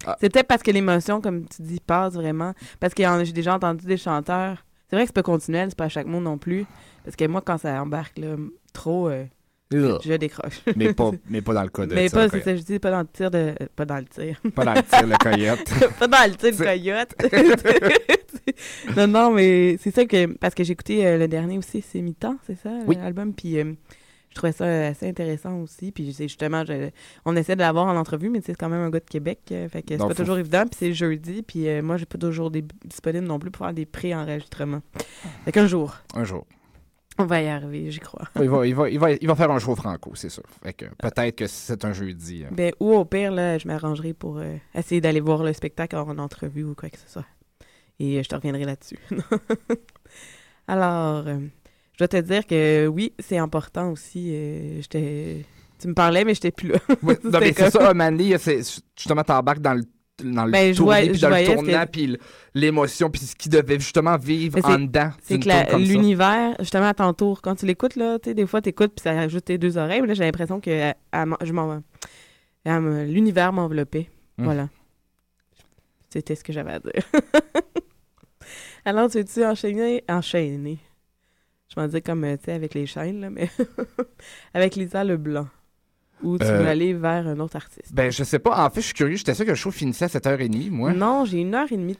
Ah. C'est peut-être parce que l'émotion, comme tu dis, passe vraiment. Parce que j'ai déjà entendu des chanteurs. C'est vrai que c'est pas continuel, c'est pas à chaque mot non plus. Parce que moi, quand ça embarque, là, trop, euh. Je décroche. Mais pas, mais pas dans le cas de Mais pas, c'est ça, je dis, pas dans le tir de. euh, Pas dans le tir. Pas dans le tir, le coyote. pas dans le tir de coyote. non, non, mais c'est ça que. Parce que j'ai écouté euh, le dernier aussi, c'est mi-temps, c'est ça, Oui. l'album. Puis euh, je trouvais ça assez intéressant aussi. Puis c'est justement, je- on essaie de l'avoir en entrevue, mais c'est quand même un gars de Québec. euh, fait que c'est pas faut- toujours évident. Puis c'est jeudi. Puis euh, moi, j'ai pas toujours des, disponible non plus pour faire des pré-enregistrements. Fait qu'un jour, Un jour. On va y arriver, j'y crois. Il va, il, va, il, va, il va faire un show franco, c'est sûr. Que peut-être que c'est un jeudi. hein. Ben, ou au pire, là, je m'arrangerai pour euh, essayer d'aller voir le spectacle en entrevue ou quoi que ce soit. Et euh, je te reviendrai là-dessus. Alors, euh, je dois te dire que oui, c'est important aussi. tu me parlais, mais j'étais plus là. Oui, non, mais c'est comme- ça, c'est- justement, t'embarques dans le dans le Ben, puis dans le tournant, puis l'émotion, puis ce qui devait justement vivre en dedans. C'est que l'univers, justement, à ton tour, quand tu l'écoutes, là, tu sais, des fois, tu écoutes, puis ça rajoute tes deux oreilles. Mais là, j'ai l'impression que me- l'univers m'enveloppait. Hum. Voilà. C'était ce que j'avais à dire. Alors, tu veux-tu enchaîner? Enchaîner. Je m'en dis comme, euh, tu sais, avec les chaînes, là, mais avec Lisa Leblanc. Ou tu Euh, veux aller vers un autre artiste? Ben, je sais pas. En fait, je suis curieux. J'étais sûr que le show finissait à 7h30, moi. Non, j'ai une heure et demie. de-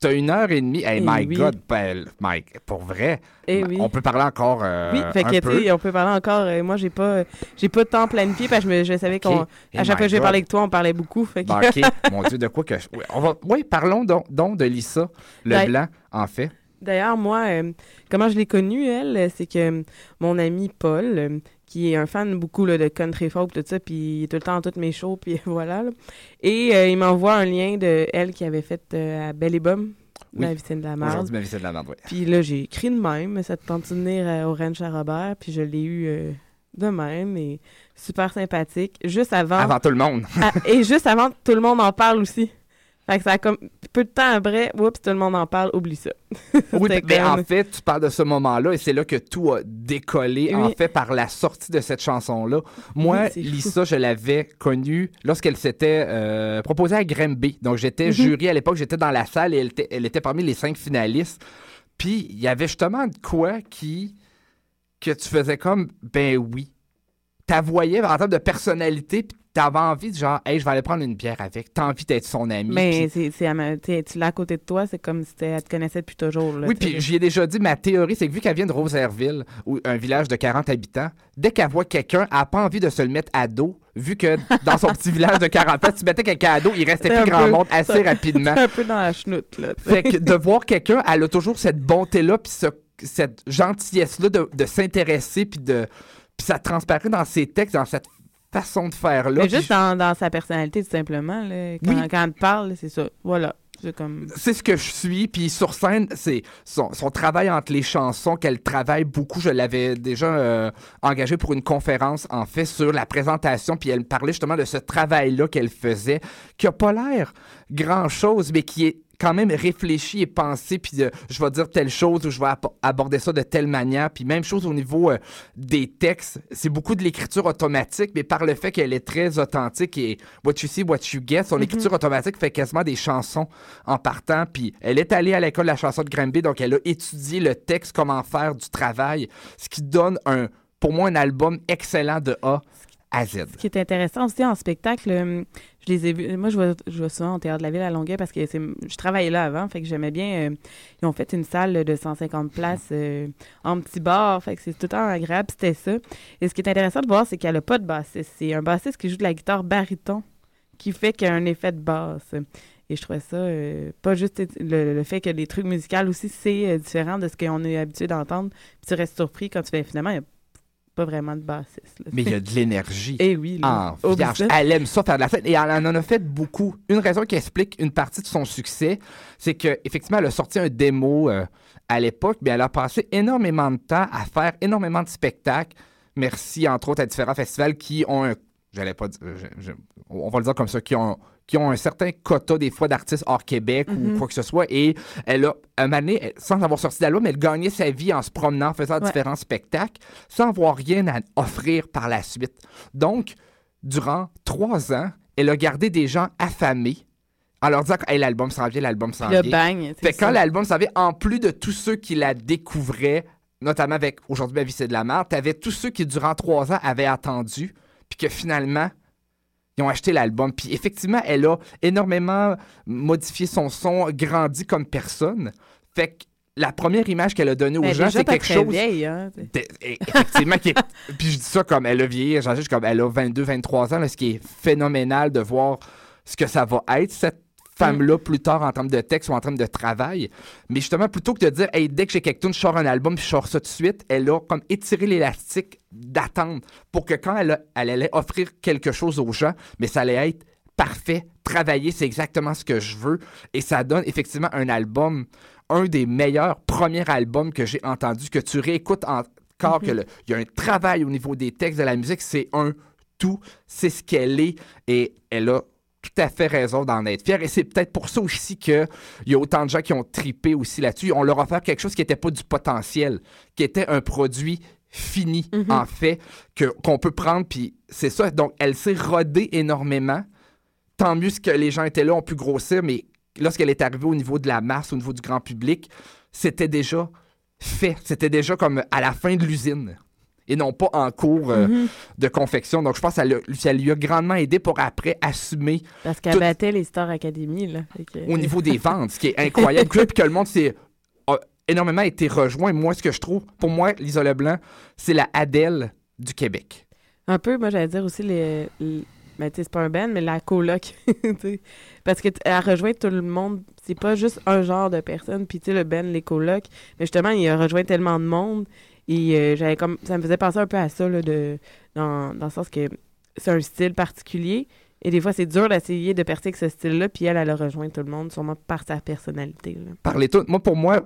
T'as une heure et demie? Hey, Eh my oui. God, ben, Mike, pour vrai. Eh oui. On peut parler encore euh, Oui, fait un peu. on peut parler encore. euh, moi, j'ai pas, j'ai pas de temps planifié parce que je, me- je savais qu'on. Ok. Eh À chaque fois que j'ai parlé avec toi, on parlait beaucoup. Fait que- OK. Mon Dieu, de quoi que... je- on va... Oui, parlons donc, donc de Lisa Ben- Leblanc, en fait. D'ailleurs, moi, euh, comment je l'ai connue, elle, c'est que mon ami Paul, qui est un fan beaucoup là, de country folk, tout ça, puis il est tout le temps à toutes mes shows, puis voilà. là. Et euh, il m'envoie un lien de elle qui avait fait euh, à Belle et Bomme, Oui. la victime de la marde. Aujourd'hui, ma de la merde, ouais. Puis là, j'ai écrit de même, ça te tente de venir euh, au Ranch à Robert, puis je l'ai eu euh, de même, et super sympathique. Juste avant... Avant tout le monde. Ah, et juste avant que tout le monde en parle aussi. Fait que ça a comme peu de temps après, oups, tout le monde en parle, oublie ça. Oui, mais en comme- fait, tu parles de ce moment-là et c'est là que tout a décollé, Oui. en fait, par la sortie de cette chanson-là. Moi, Oui, c'est fou. Lisa, je l'avais connue lorsqu'elle s'était euh, proposée à Grimby. Donc, j'étais Mhm. jury à l'époque, j'étais dans la salle et elle était, elle était parmi les cinq finalistes. Puis, il y avait justement de quoi qui. que tu faisais comme, ben oui. Tu voyais en termes de personnalité, puis t'avais envie de genre, hey, je vais aller prendre une bière avec. T'as envie d'être son ami. Mais puis- c'est, tu l'as à côté de toi, c'est comme si elle te connaissait depuis toujours. Là, Oui, puis j'y ai déjà dit, ma théorie, c'est que vu qu'elle vient de Rosaireville, ou un village de 40 habitants, dès qu'elle voit quelqu'un, elle n'a pas envie de se le mettre à dos, vu que dans son petit village de 40 ans, tu mettais quelqu'un à dos, il restait plus grand peu- monde assez rapidement. un peu dans la chenoute, là. t'sais. Fait que de voir quelqu'un, elle a toujours cette bonté-là, puis ce- cette gentillesse-là de, de s'intéresser, puis de puis ça transparaît dans ses textes, dans cette façon de faire-là. Mais juste dans, dans sa personnalité, tout simplement. Là, quand, Oui. quand elle parle, c'est ça. Voilà. C'est comme... ce que je suis. Puis sur scène, c'est son, son travail entre les chansons, qu'elle travaille beaucoup. Je l'avais déjà euh, engagée pour une conférence, en fait, sur la présentation. Puis elle parlait justement de ce travail-là qu'elle faisait, qui a pas l'air grand-chose, mais qui est quand même réfléchi et pensé, puis je vais dire telle chose ou je vais aborder ça de telle manière. Puis même chose au niveau euh, des textes, c'est beaucoup de l'écriture automatique, mais par le fait qu'elle est très authentique et what you see, what you get, son Mhm. écriture automatique fait quasiment des chansons en partant. Puis elle est allée à l'école de la chanson de Granby, donc elle a étudié le texte, comment faire du travail, ce qui donne un, pour moi, un album excellent de A Ce qui est intéressant aussi en spectacle, euh, je les ai vus. Moi, je vais, je vais souvent Théâtre de la Ville à Longueuil parce que je travaillais là avant, fait que j'aimais bien. euh, ils ont fait une salle de 150 places euh, en petit bar, fait que c'est tout le temps agréable, c'était ça. Et ce qui est intéressant de voir, c'est qu'elle n'a pas de bassiste. C'est un bassiste qui joue de la guitare baryton qui fait qu'il y a un effet de basse. Et je trouvais ça, pas juste le, fait que les trucs musicaux aussi, c'est différent de ce qu'on est habitué d'entendre. Puis tu restes surpris quand tu fais finalement, il y a pas vraiment de bassiste. là. Mais il y a de l'énergie. Eh oui, là. en vierge. Elle aime ça faire de la scène et elle en a fait beaucoup. Une raison qui explique une partie de son succès, c'est qu'effectivement, elle a sorti un démo euh, à l'époque, mais elle a passé énormément de temps à faire énormément de spectacles. Merci, entre autres, à différents festivals qui ont un. J'allais pas dire. je- je- on va le dire comme ça, qui ont, qui ont un certain quota des fois d'artistes hors Québec Mhm. ou quoi que ce soit. Et elle a, un moment donné, elle- sans avoir sorti d'album, elle gagnait sa vie en se promenant, en faisant Ouais. différents spectacles, sans avoir rien à offrir par la suite. Donc, durant trois ans, elle a gardé des gens affamés en leur disant Hey, l'album s'en vient, l'album s'en Le vient. bang, c'est Fait que quand ça. l'album s'en vient, en plus de tous ceux qui la découvraient, notamment avec Aujourd'hui ma vie c'est de la merde, t'avais tous ceux qui durant trois ans avaient attendu, puis que finalement, ils ont acheté l'album. Puis effectivement, elle a énormément modifié son son, grandi comme personne. Fait que la première image qu'elle a donnée aux gens, c'est quelque chose. vieille, hein, Effectivement, qui est- puis je dis ça comme elle a vieilli, j'en comme elle a 22, 23 ans, là, ce qui est phénoménal de voir ce que ça va être, cette femme-là, plus tard en termes de texte ou en termes de travail. Mais justement, plutôt que de dire, hey, dès que j'ai quelque chose, je sors un album, puis je sors ça tout de suite, elle a comme étiré l'élastique d'attendre pour que quand elle, a- elle allait offrir quelque chose aux gens, mais ça allait être parfait, travaillé, c'est exactement ce que je veux. Et ça donne effectivement un album, un des meilleurs premiers albums que j'ai entendu, que tu réécoutes encore, que le- il y a un travail au niveau des textes de la musique, c'est un tout, c'est ce qu'elle est, et elle a tout à fait raison d'en être fière. Et c'est peut-être pour ça aussi qu'il y a autant de gens qui ont tripé aussi là-dessus. On leur a offert quelque chose qui n'était pas du potentiel, qui était un produit fini, en fait, qu'on peut prendre, puis c'est ça. Donc, elle s'est rodée énormément. Tant mieux que les gens étaient là, ont pu grossir, mais lorsqu'elle est arrivée au niveau de la masse, au niveau du grand public, c'était déjà fait. C'était déjà comme à la fin de l'usine et non pas en cours euh, Mhm. de confection. Donc, je pense que ça, lui a grandement aidé pour après assumer Parce qu'elle tout- battait les Star Academy, là. Que- au niveau des ventes, ce qui est incroyable. Puis que le monde s'est a énormément été rejoint. Moi, ce que je trouve, pour moi, Lisa Leblanc, c'est la Adèle du Québec. Un peu, moi, j'allais dire aussi les. les- sais, c'est pas un band, mais la coloc. Parce qu'elle rejoint tout le monde. C'est pas juste un genre de personne. Puis tu sais, le band, les colocs. Mais justement, il a rejoint tellement de monde. Et euh, j'avais comme. Ça me faisait penser un peu à ça, là, de, dans, dans le sens que c'est un style particulier. Et des fois, c'est dur d'essayer de percer avec ce style-là. Puis elle, elle a rejoint tout le monde, sûrement par sa personnalité. là. Parlez tout. Moi, pour moi,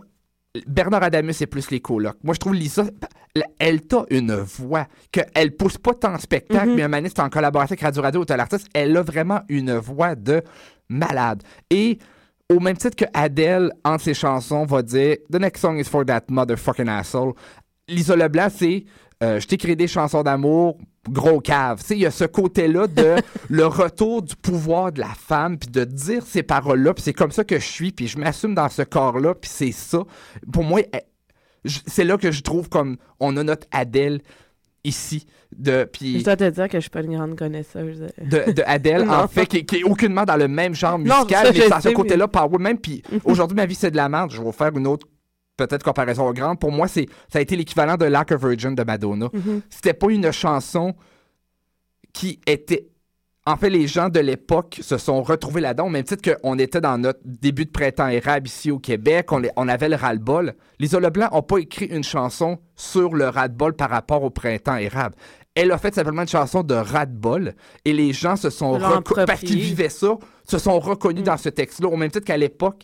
Bernard Adamus, c'est plus les colocs. Moi, je trouve Lisa, elle a une voix qu'elle pousse pas tant en spectacle, Mhm. mais un moment c'est en collaboration avec Radio Radio ou tel artiste. Elle a vraiment une voix de malade. Et au même titre que Adele, entre ses chansons, va dire The next song is for that motherfucking asshole. Lisa Leblanc, c'est euh, Je t'écris des chansons d'amour, gros cave. Tu sais, il y a ce côté-là de le retour du pouvoir de la femme, puis de dire ces paroles-là, puis c'est comme ça que je suis, puis je m'assume dans ce corps-là, puis c'est ça. Pour moi, je- c'est là que je trouve comme on a notre Adèle ici. De, puis Je dois te dire que je suis pas une grande connaisseuse. euh. de, de Adele, en Non. fait, qui, qui est aucunement dans le même genre Non, musical, ça, mais je c'est à ce côté-là, power même. Puis aujourd'hui, ma vie, c'est de la merde. Je vais vous faire une autre, peut-être, comparaison grande. Pour moi, c'est ça a été l'équivalent de Like a Virgin de Madonna. Mhm. C'était pas une chanson qui était. En fait, les gens de l'époque se sont retrouvés là-dedans, au même titre qu'on était dans notre début de printemps érable ici au Québec, on, les- on avait le ras-le-bol. Les Leblanc n'ont pas écrit une chanson sur le ras-le-bol par rapport au printemps érable. Elle a fait simplement une chanson de ras-le-bol et les gens se sont Se l'ont reco- parce qu'ils vivaient ça, se sont reconnus dans ce texte-là, au même titre qu'à l'époque,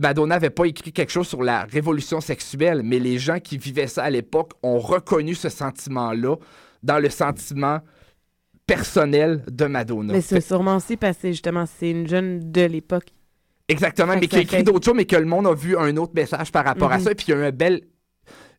Madonna n'avait pas écrit quelque chose sur la révolution sexuelle, mais les gens qui vivaient ça à l'époque ont reconnu ce sentiment-là dans le sentiment personnel de Madonna. Mais c'est sûrement aussi parce que justement, c'est une jeune de l'époque. Exactement, mais qui a écrit d'autres choses, mais que le monde a vu un autre message par rapport à Mhm. ça. Puis il y a eu un bel,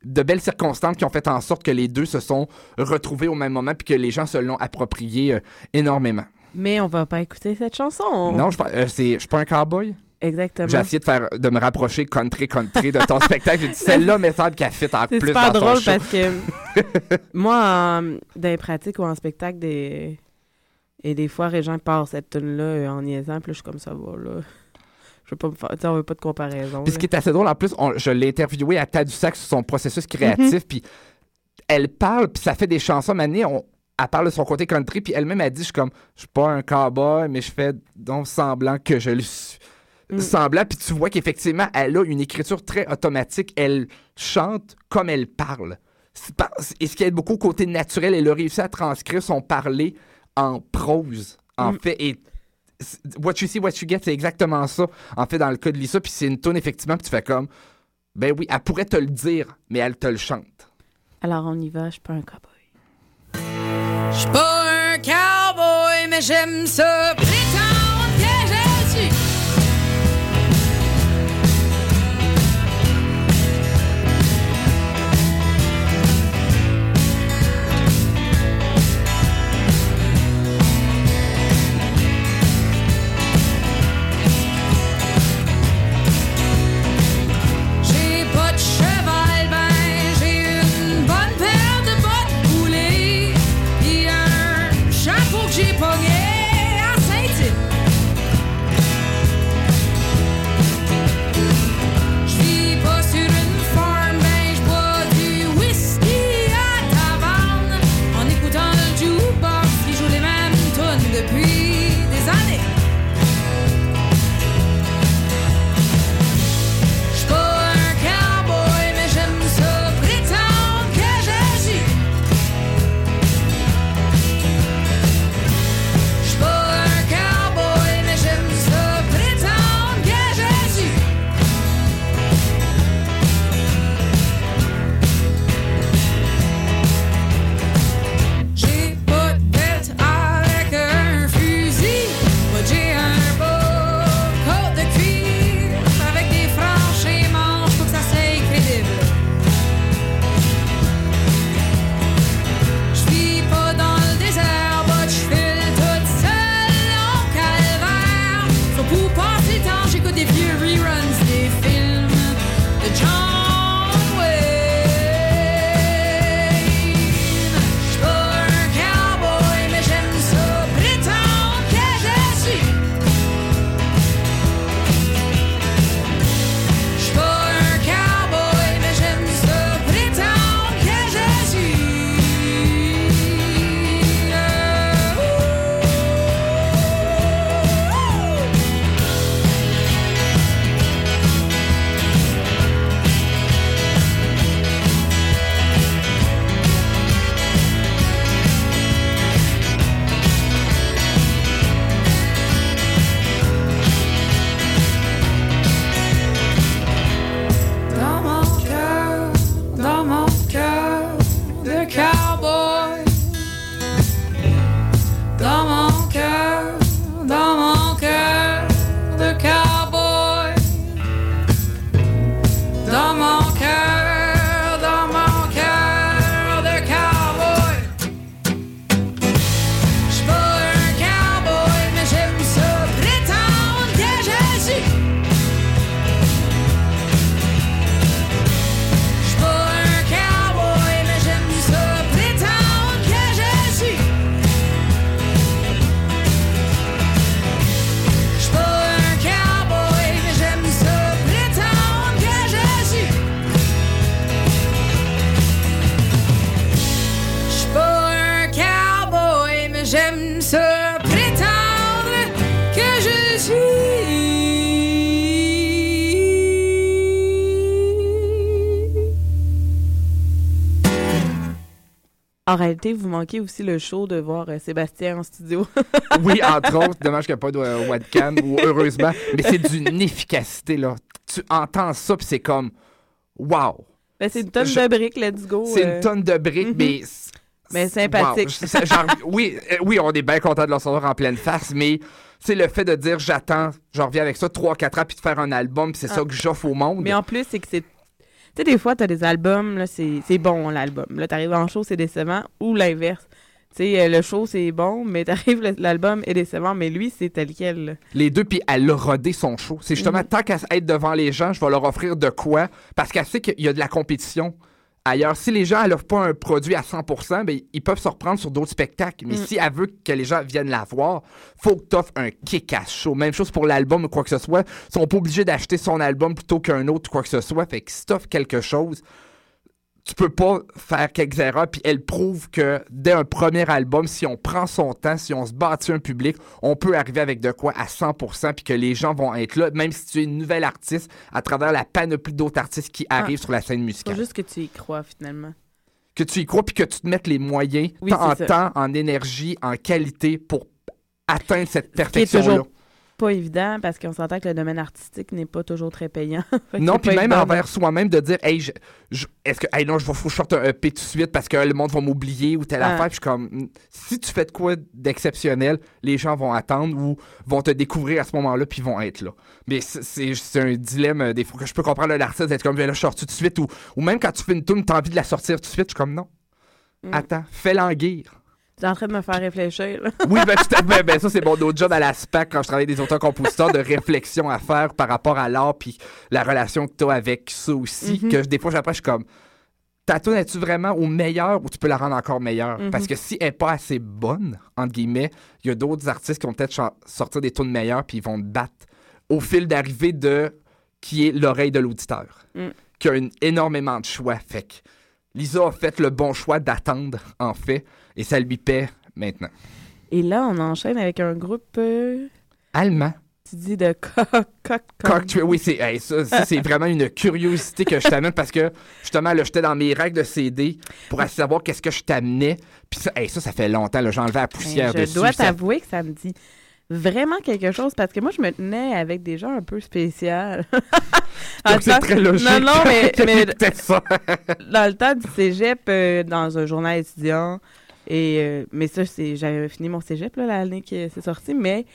de belles circonstances qui ont fait en sorte que les deux se sont retrouvés au même moment, puis que les gens se l'ont approprié euh, énormément. Mais on va pas écouter cette chanson. Non, je euh, c'est- je suis pas un cowboy. Exactement. J'ai essayé de, faire, de me rapprocher country country de ton spectacle. J'ai dit, celle-là, me semble qu'elle fit en C'est plus dans ton drôle show. parce que moi, en- dans les pratiques ou en spectacle, des... et des fois, Régent part cette tune-là euh, en niaisant, puis là, je suis comme ça va, là. Je veux pas me faire. On veut pas de comparaison. Puis ce là. qui est assez drôle, en plus, on- je l'ai interviewé à Tadoussac sur son processus créatif, puis elle parle, puis ça fait des chansons. Mané, on, elle parle de son côté country, puis elle-même a dit, je suis comme, je suis pas un cowboy, mais je fais donc semblant que je le suis. Mm. Semblant, puis tu vois qu'effectivement, elle a une écriture très automatique. Elle chante comme elle parle. par- Et ce qui aide beaucoup au côté naturel, elle a réussi à transcrire son parler en prose, en Mm. fait. Et what you see, what you get, c'est exactement ça, en fait, dans le cas de Lisa. Puis c'est une tune effectivement, que tu fais comme, ben oui, elle pourrait te le dire, mais elle te le chante. Alors, on y va, je suis pas un cowboy. Je suis pas un cowboy, mais j'aime ça En réalité, vous manquez aussi le show de voir euh, Sébastien en studio. Oui, entre autres, dommage qu'il n'y a pas de euh, webcam, ou heureusement, mais c'est d'une efficacité, là. Tu entends ça, puis c'est comme, wow! Ben, c'est une tonne Je- de briques, let's go. C'est euh. une tonne de briques, Mhm. mais. Mais sympathique. Wow. Genre, oui, euh, oui, on est bien content de le recevoir en pleine face, mais c'est le fait de dire j'attends, je reviens avec ça 3-4 ans, puis de faire un album, puis c'est Ah. ça que j'offre au monde. Mais en plus, c'est que c'est. Tu sais, des fois, t'as des albums, là, c'est bon, l'album. Là, t'arrives en show, c'est décevant, ou l'inverse. Tu sais, euh, le show, c'est bon, mais t'arrives, l'album est décevant, mais lui, c'est tel quel. là. Les deux, puis elle a rodé son show. C'est justement, Mhm. tant qu'à être devant les gens, je vais leur offrir de quoi, parce qu'elle sait qu'il y a de la compétition ailleurs. Si les gens n'offrent pas un produit à 100%, ben, ils peuvent se reprendre sur d'autres spectacles. Mais Mm. si elle veut que les gens viennent la voir, faut que tu offres un kick-ass show. Même chose pour l'album ou quoi que ce soit. Ils sont pas obligés d'acheter son album plutôt qu'un autre ou quoi que ce soit. Fait que si tu quelque chose, tu peux pas faire quelques erreurs. Puis elle prouve que dès un premier album, si on prend son temps, si on se bâtit un public, on peut arriver avec de quoi à 100%, puis que les gens vont être là, même si tu es une nouvelle artiste, à travers la panoplie d'autres artistes qui arrivent sur la scène Faut musicale. juste que tu y crois, finalement. que tu y crois puis que tu te mettes les moyens, Oui, en ça. temps, en énergie, en qualité pour atteindre cette perfection-là. Pas évident parce qu'on s'entend que le domaine artistique n'est pas toujours très payant. Non, puis même évident. envers soi-même de dire, hey, je, je- est-ce que, hey, non, je vais faut que je sorte un EP tout de suite parce que le monde va m'oublier ou telle Ah. affaire. Puis je suis comme, hmm, si tu fais de quoi d'exceptionnel, les gens vont attendre ou vont te découvrir à ce moment-là puis vont être là. Mais c'est- un dilemme euh, des fois que je peux comprendre l'artiste d'être comme, là, je sors tout de suite ou, ou même quand tu fais une tune, t'as envie de la sortir tout de suite. Je suis comme, non. Mm. Attends, fais languir. Tu es en train de me faire réfléchir. là. Oui, ben, tout à fait. Ben, ça, c'est mon autre job à la SPAC quand je travaille avec des auteurs-compositeurs de réflexion à faire par rapport à l'art puis la relation que tu as avec ça aussi. Mhm. Que des fois, j'apprends, je suis comme, ta tune es-tu vraiment au meilleur ou tu peux la rendre encore meilleure? Mhm. Parce que si elle n'est pas assez bonne, entre guillemets, il y a d'autres artistes qui vont peut-être sortir des tunes meilleures puis ils vont te battre au fil d'arrivée de qui est l'oreille de l'auditeur, Mm. qui a une, énormément de choix. Fait que Lisa a fait le bon choix d'attendre, en fait, et ça lui paie maintenant. Et là, on enchaîne avec un groupe, euh, Allemand. tu dis, de coq. coq Cocktail, oui, c'est hey, ça, ça, c'est vraiment une curiosité que je t'amène parce que justement, là, j'étais dans mes règles de CD pour savoir qu'est-ce que je t'amenais. Puis ça, hey, ça, ça fait longtemps, là, j'enlevais la poussière Ben, je dessus. dois ça- t'avouer que ça me dit vraiment quelque chose parce que moi, je me tenais avec des gens un peu spéciaux. C'est très logique. Non, non, mais, mais ça. dans le temps du cégep, euh, dans un journal étudiant, et, euh, mais ça, j'avais fini mon cégep là, l'année que c'est sorti, mais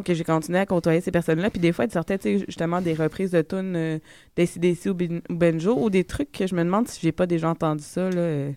que j'ai continué à côtoyer ces personnes-là, puis des fois, elles sortaient justement des reprises de tunes euh, ou, ou Benjo, ou des trucs que je me demande si j'ai pas déjà entendu ça, là. euh,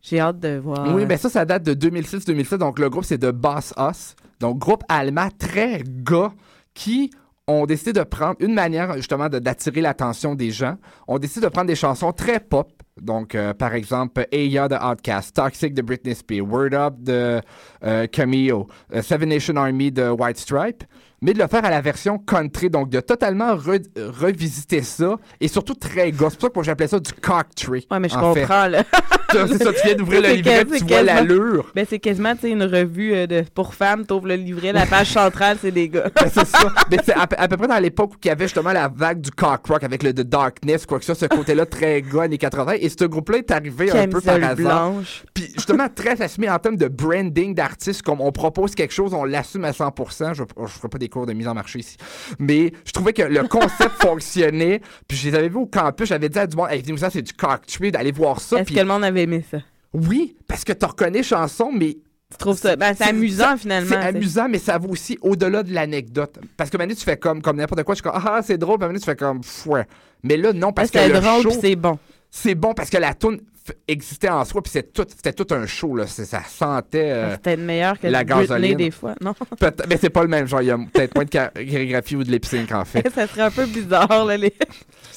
j'ai hâte de voir. Oui, ben ça, ça date de 2006-2007. Donc, le groupe, c'est de Boss Us. Donc, groupe allemand très gars qui ont décidé de prendre une manière, justement, de- d'attirer l'attention des gens. ont décidé de prendre des chansons très pop. Donc, euh, par exemple, Aya de Outcast, Toxic de Britney Spears, Word Up de euh, Cameo, euh, Seven Nation Army de White Stripe, mais de le faire à la version country, donc de totalement re- revisiter ça, et surtout très gars. C'est pour ça que j'appelais ça du cock tree. Ouais, mais je fait. comprends, là. C'est ça, tu viens d'ouvrir le livret, tu vois l'allure. Ben, c'est quasiment, tu sais, une revue euh, de, pour femmes, t'ouvres le livret, la page centrale, c'est des gars. Ben, c'est ça. Mais c'est à, peu- à peu près dans l'époque où il y avait justement la vague du cock rock avec le The Darkness, quoi que ça, ce côté-là très gars années 80. Et ce groupe-là est arrivé un peu par hasard. blanche. Puis justement, très assumé en termes de branding d'artiste, comme on propose quelque chose, on l'assume à 100%. Je ne ferai pas des cours de mise en marché ici. Mais je trouvais que le concept fonctionnait. Puis je les avais vus au campus, j'avais dit à du monde, hey, venez ça, c'est du cock tree, d'aller voir ça. Est-ce Puis que le monde avait aimé ça? oui, parce que tu reconnais chanson, mais Tu trouves ça? Ben, c'est amusant, finalement. C'est amusant, mais ça va aussi au-delà de l'anecdote. Parce que maintenant, tu fais comme, comme n'importe quoi. Je suis comme, ah, c'est drôle. Puis maintenant, tu fais comme, fouet. Mais là, non, parce que c'est le drôle, show, c'est bon. c'est bon parce que la tune f- existait en soi, puis c'est tout- c'était tout, un show. Là. C'est- Ça sentait. euh, peut-être meilleur que la gasoline. des fois, non? mais c'est pas le même genre. Il y a peut-être moins de chorégraphie ou de lip en fait. ça serait un peu bizarre, là, les...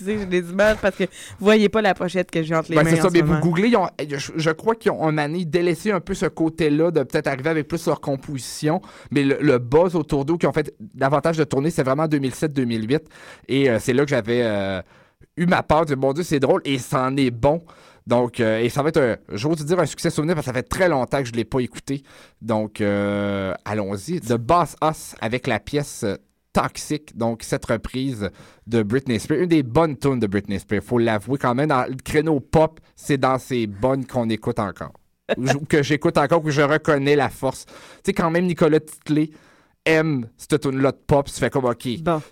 Des images parce que vous voyez pas la pochette que j'ai entre les Ben, mains c'est ça, en ce mais vous moment. googlez, ils ont- je, je crois qu'ils ont un année délaissé un peu ce côté-là de peut-être arriver avec plus leur composition, mais le, le buzz autour d'eux qui ont fait davantage de tournées, c'est vraiment 2007-2008, et euh, c'est là que j'avais euh, eu ma part de mon Dieu, c'est drôle, et c'en est bon. Donc, euh, et ça va être, un, j'ose dire, un succès souvenir parce que ça fait très longtemps que je ne l'ai pas écouté. Donc, euh, allons-y. The Boss Us avec la pièce euh, Toxic, donc cette reprise de Britney Spears. Une des bonnes tunes de Britney Spears, faut l'avouer quand même. Dans le créneau pop, c'est dans ces bonnes qu'on écoute encore. Ou je- que j'écoute encore, que je reconnais la force. Tu sais, quand même Nicolas Titley aime cette tune-là de pop, tu fais comme, OK,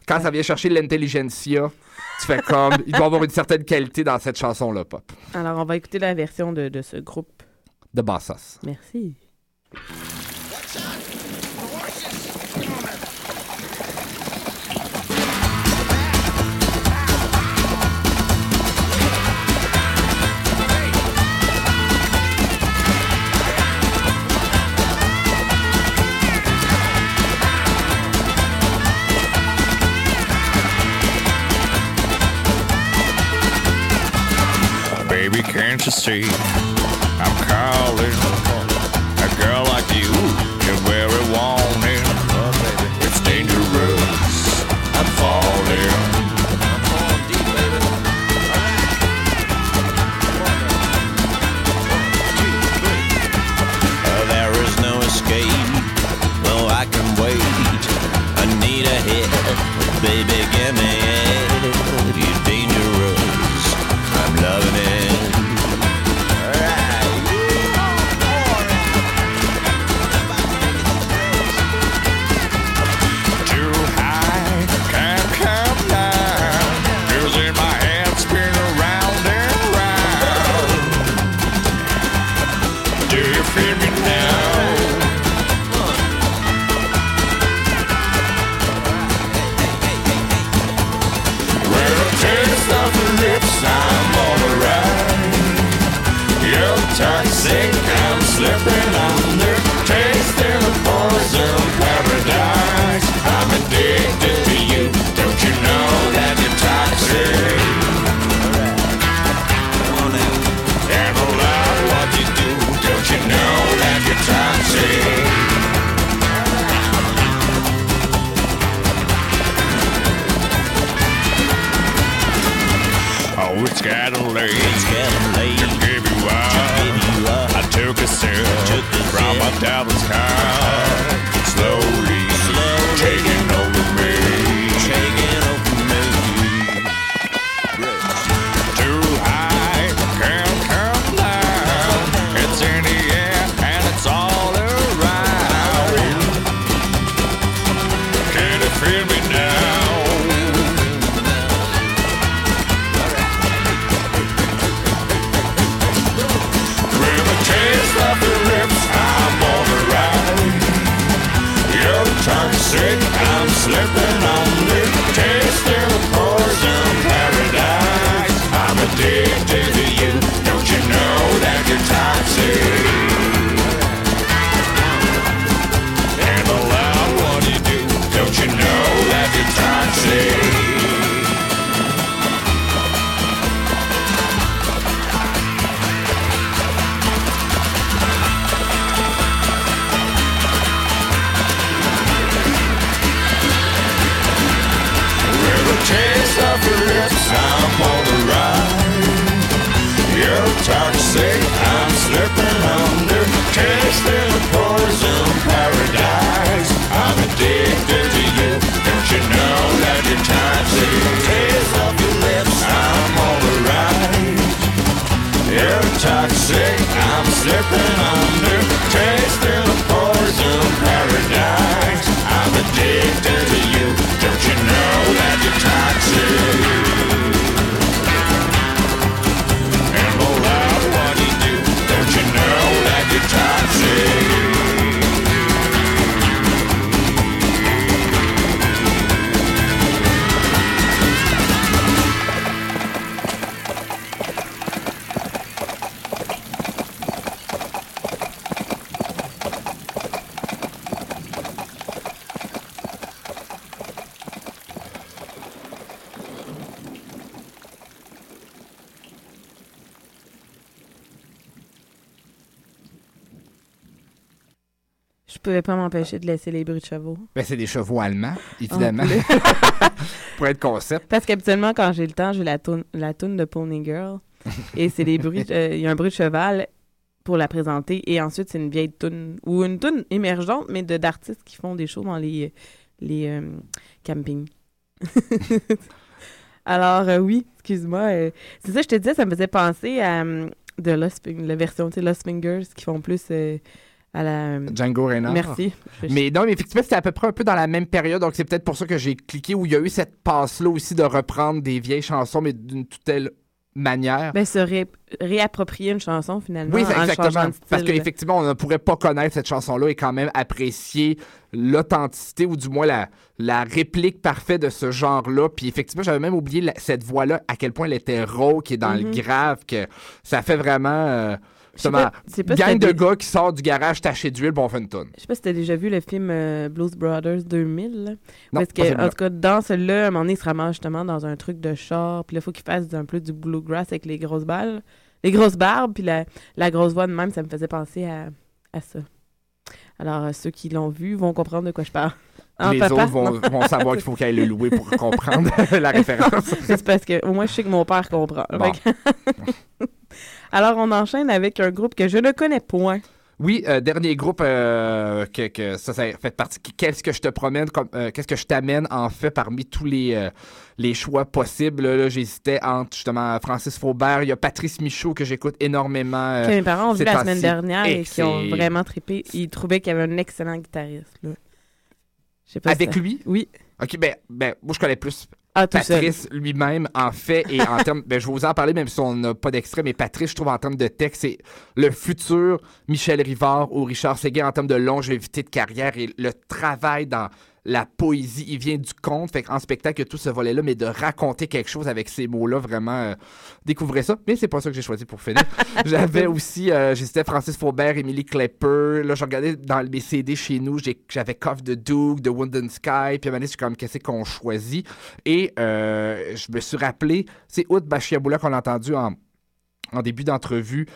quand ça vient chercher l'intelligentsia, tu fais comme, il doit avoir une certaine qualité dans cette chanson-là pop. Alors, on va écouter la version de, de ce groupe. De Boss Us. Merci. Baby, can't you see? I'm calling. A girl like you, you're very wanted. It's dangerous. I'm falling. Uh, There is no escape. No, I can wait. I need a hit. Baby, give getting late. It's getting late. To give you up. I took a sip from my devil's m'empêcher de laisser les bruits de chevaux. Ben, c'est des chevaux allemands, évidemment. En plus. Pour être concept. Parce qu'habituellement, quand j'ai le temps, j'ai la toune, la toune de Pony Girl. et c'est des bruits. euh, Il y a un bruit de cheval pour la présenter. Et ensuite, c'est une vieille toune ou une toune émergente, mais de d'artistes qui font des shows dans les, les euh, campings. Alors, euh, oui, excuse-moi. euh, c'est ça, je te disais, ça me faisait penser à euh, de Lost la version, tu sais, Lost Fingers qui font plus à la. Django Reinhardt. Merci. Mais non, mais effectivement, c'était à peu près un peu dans la même période, donc c'est peut-être pour ça que j'ai cliqué où il y a eu cette passe-là aussi de reprendre des vieilles chansons, mais d'une toute telle manière. Ben, se ré- réapproprier une chanson finalement. oui, en exactement. de style. Parce qu'effectivement, on ne pourrait pas connaître cette chanson-là et quand même apprécier l'authenticité ou du moins la, la réplique parfaite de ce genre-là. Puis effectivement, j'avais même oublié la- cette voix-là, à quel point elle était rauque et dans le grave, que ça fait vraiment. euh, justement, gang de gars qui sort du garage taché d'huile, bon, on fait une tonne. Je sais pas si t'as déjà vu le film euh, Blues Brothers 2000. là. Non, Parce que, en tout cas, dans celui-là, à un moment donné, il se ramasse justement dans un truc de char. Puis là, il faut qu'il fasse un peu du bluegrass avec les grosses balles. Les grosses barbes, puis la, la grosse voix de même, ça me faisait penser à, à ça. Alors, euh, ceux qui l'ont vu vont comprendre de quoi je parle. Hein, les papa? autres vont, savoir qu'il faut qu'elle le louer pour comprendre la référence. C'est parce que au moins je sais que mon père comprend. Bon. Alors on enchaîne avec un groupe que je ne connais point. Oui, euh, dernier groupe euh, que, que ça, ça fait partie. Qu'est-ce que je te promène, comme, euh, qu'est-ce que je t'amène en fait parmi tous les, les choix possibles? Là, j'hésitais entre justement Francis Faubert, il y a Patrice Michaud que j'écoute énormément. que mes parents ont vu la semaine dernière et, Et qui ont vraiment trippé. Ils trouvaient qu'il y avait un excellent guitariste. Là. Pas Avec si ça- lui? Oui. Ok, ben, ben, moi je connais plus Ah. Patrice lui-même en fait et en termes, ben, je vais vous en parler même si on n'a pas d'extrait, mais Patrice, je trouve en termes de texte, c'est le futur Michel Rivard ou Richard Séguin en termes de longévité de carrière et le travail dans la poésie, il vient du conte. Fait qu'en spectacle, il y a tout ce volet-là, mais de raconter quelque chose avec ces mots-là, vraiment, euh, découvrez ça. Mais c'est pas ça que j'ai choisi pour finir. J'avais aussi, euh, j'hésitais Francis Faubert, Emily Klepper. Là, je regardais dans mes CD chez nous, j'avais Cough de Duke, de and Sky. Puis à un moment donné, je suis comme, qu'est-ce qu'on choisit? Et euh, je me suis rappelé, c'est Oud Bashiaboula qu'on a entendu en, en début d'entrevue.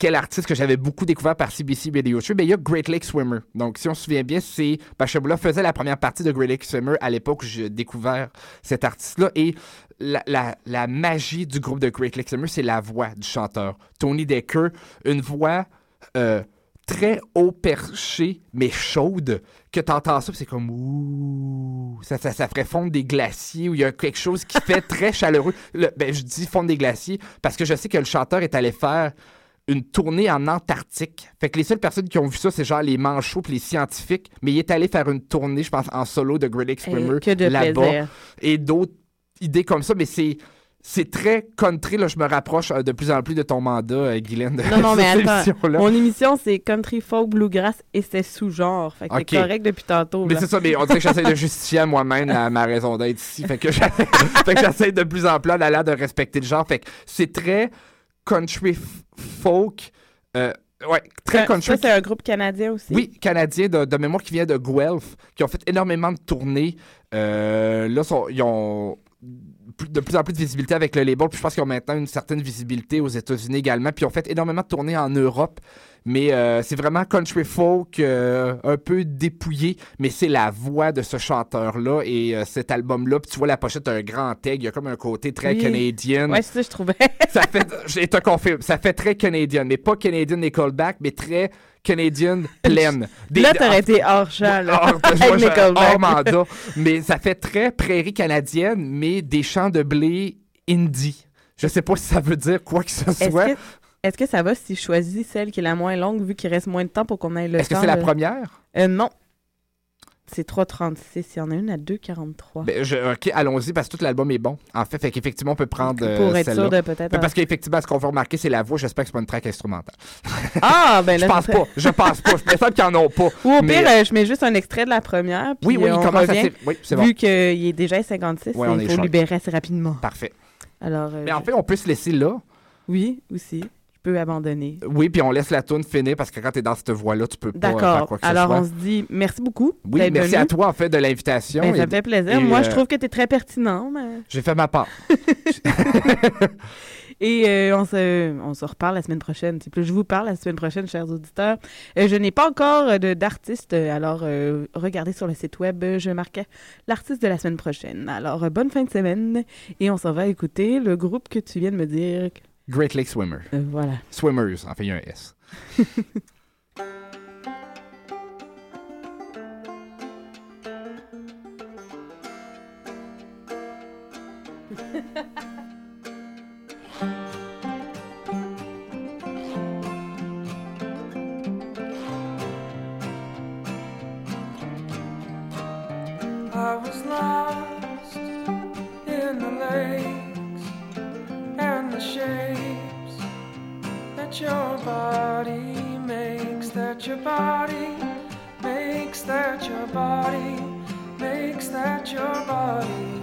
Quel artiste que j'avais beaucoup découvert par CBC Radio Show? Ben, il y a Great Lake Swimmer. Donc, si on se souvient bien, c'est Bashabula faisait la première partie de Great Lake Swimmer à l'époque où j'ai découvert cet artiste-là. Et la, la- la magie du groupe de Great Lake Swimmer, c'est la voix du chanteur. Tony Decker, une voix euh, très haut perchée, mais chaude, que t'entends ça, c'est comme ouh, ça, ça, ça ferait fondre des glaciers, ou il y a quelque chose qui fait très chaleureux. Le- ben, je dis fondre des glaciers parce que je sais que le chanteur est allé faire une tournée en Antarctique. Fait que les seules personnes qui ont vu ça, c'est genre les manchots puis les scientifiques. Mais il est allé faire une tournée, je pense, en solo de Great que de là-bas. Et d'autres idées comme ça, mais c'est. C'est très country, là, je me rapproche euh, de plus en plus de ton mandat, euh, Guylaine, de Non, non, mais attends. émission-là. Mon émission, c'est country, folk, bluegrass et c'est sous-genre. Fait que c'est correct depuis tantôt. Mais là. c'est ça, mais on dirait que j'essaie de justifier à moi-même ma raison d'être ici. Fait que j'essaie de plus en plus à l'air de respecter le genre. Fait que c'est très country folk. euh, ouais, très Ça, country. ça, c'est un groupe canadien aussi. Oui, canadien de, de mémoire qui vient de Guelph, qui ont fait énormément de tournées. Euh, là, sont- ils ont de plus en plus de visibilité avec le label. Puis je pense qu'ils ont maintenant une certaine visibilité aux États-Unis également. Puis ils ont fait énormément de tournées en Europe. Mais euh, c'est vraiment country folk, euh, un peu dépouillé. Mais c'est la voix de ce chanteur-là et euh, cet album-là. Puis tu vois la pochette, un grand tag. Il y a comme un côté très Oui. canadien. Ouais, c'est ça, je trouvais. ça fait, je te confirme, ça fait très canadien, mais pas canadien Nickelback, mais très canadien pleine. Des- là, t'aurais été hors champ, là. hors, avec je- Nickelback. hors mandat. Mais ça fait très prairie canadienne, mais des champs de blé indie. Je sais pas si ça veut dire quoi que ce soit. que, est-ce que ça va si je choisis celle qui est la moins longue, vu qu'il reste moins de temps pour qu'on ait le? Est-ce que c'est la première? Euh, non. C'est 3,36. Il y en a une à 2,43. Ben, je- ok, allons-y, parce que tout l'album est bon. En fait, fait qu'effectivement, on peut prendre euh, Pour être sûr de peut-être- Ben, Parce qu'effectivement, ce qu'on va remarquer, c'est la voix. J'espère que c'est pas une track instrumentale. Ah, ben là, Je pense pas. Je pense pas. Je me semble qu'ils en ont pas. Ou au Mais- pire, euh, je mets juste un extrait de la première. Puis Oui, oui, euh, il on commence revient, oui, c'est bon. Vu qu'il est déjà 56, on est il faut libérer assez rapidement. Parfait. Alors, euh, Mais en fait, on peut se laisser là. oui, aussi. Je peux abandonner. Oui, puis on laisse la tune finir parce que quand t'es dans cette voie-là, tu peux pas faire D'accord. quoi que Alors, ce soit. on se dit merci beaucoup. Oui, merci venu. à toi, en fait, de l'invitation. Ben, ça me fait plaisir. et, Moi, je euh, trouve que tu es très pertinent. mais- J'ai fait ma part. Et euh, on, se, on se reparle la semaine prochaine. C'est plus je vous parle la semaine prochaine, chers auditeurs. Euh, je n'ai pas encore de- d'artiste, alors euh, regardez sur le site web, je marquais l'artiste de la semaine prochaine. Alors, bonne fin de semaine et on s'en va écouter le groupe que tu viens de me dire. Great Lake Swimmer. Euh, voilà. Swimmers, en fait, il y a un S. body makes, that your body makes, that your body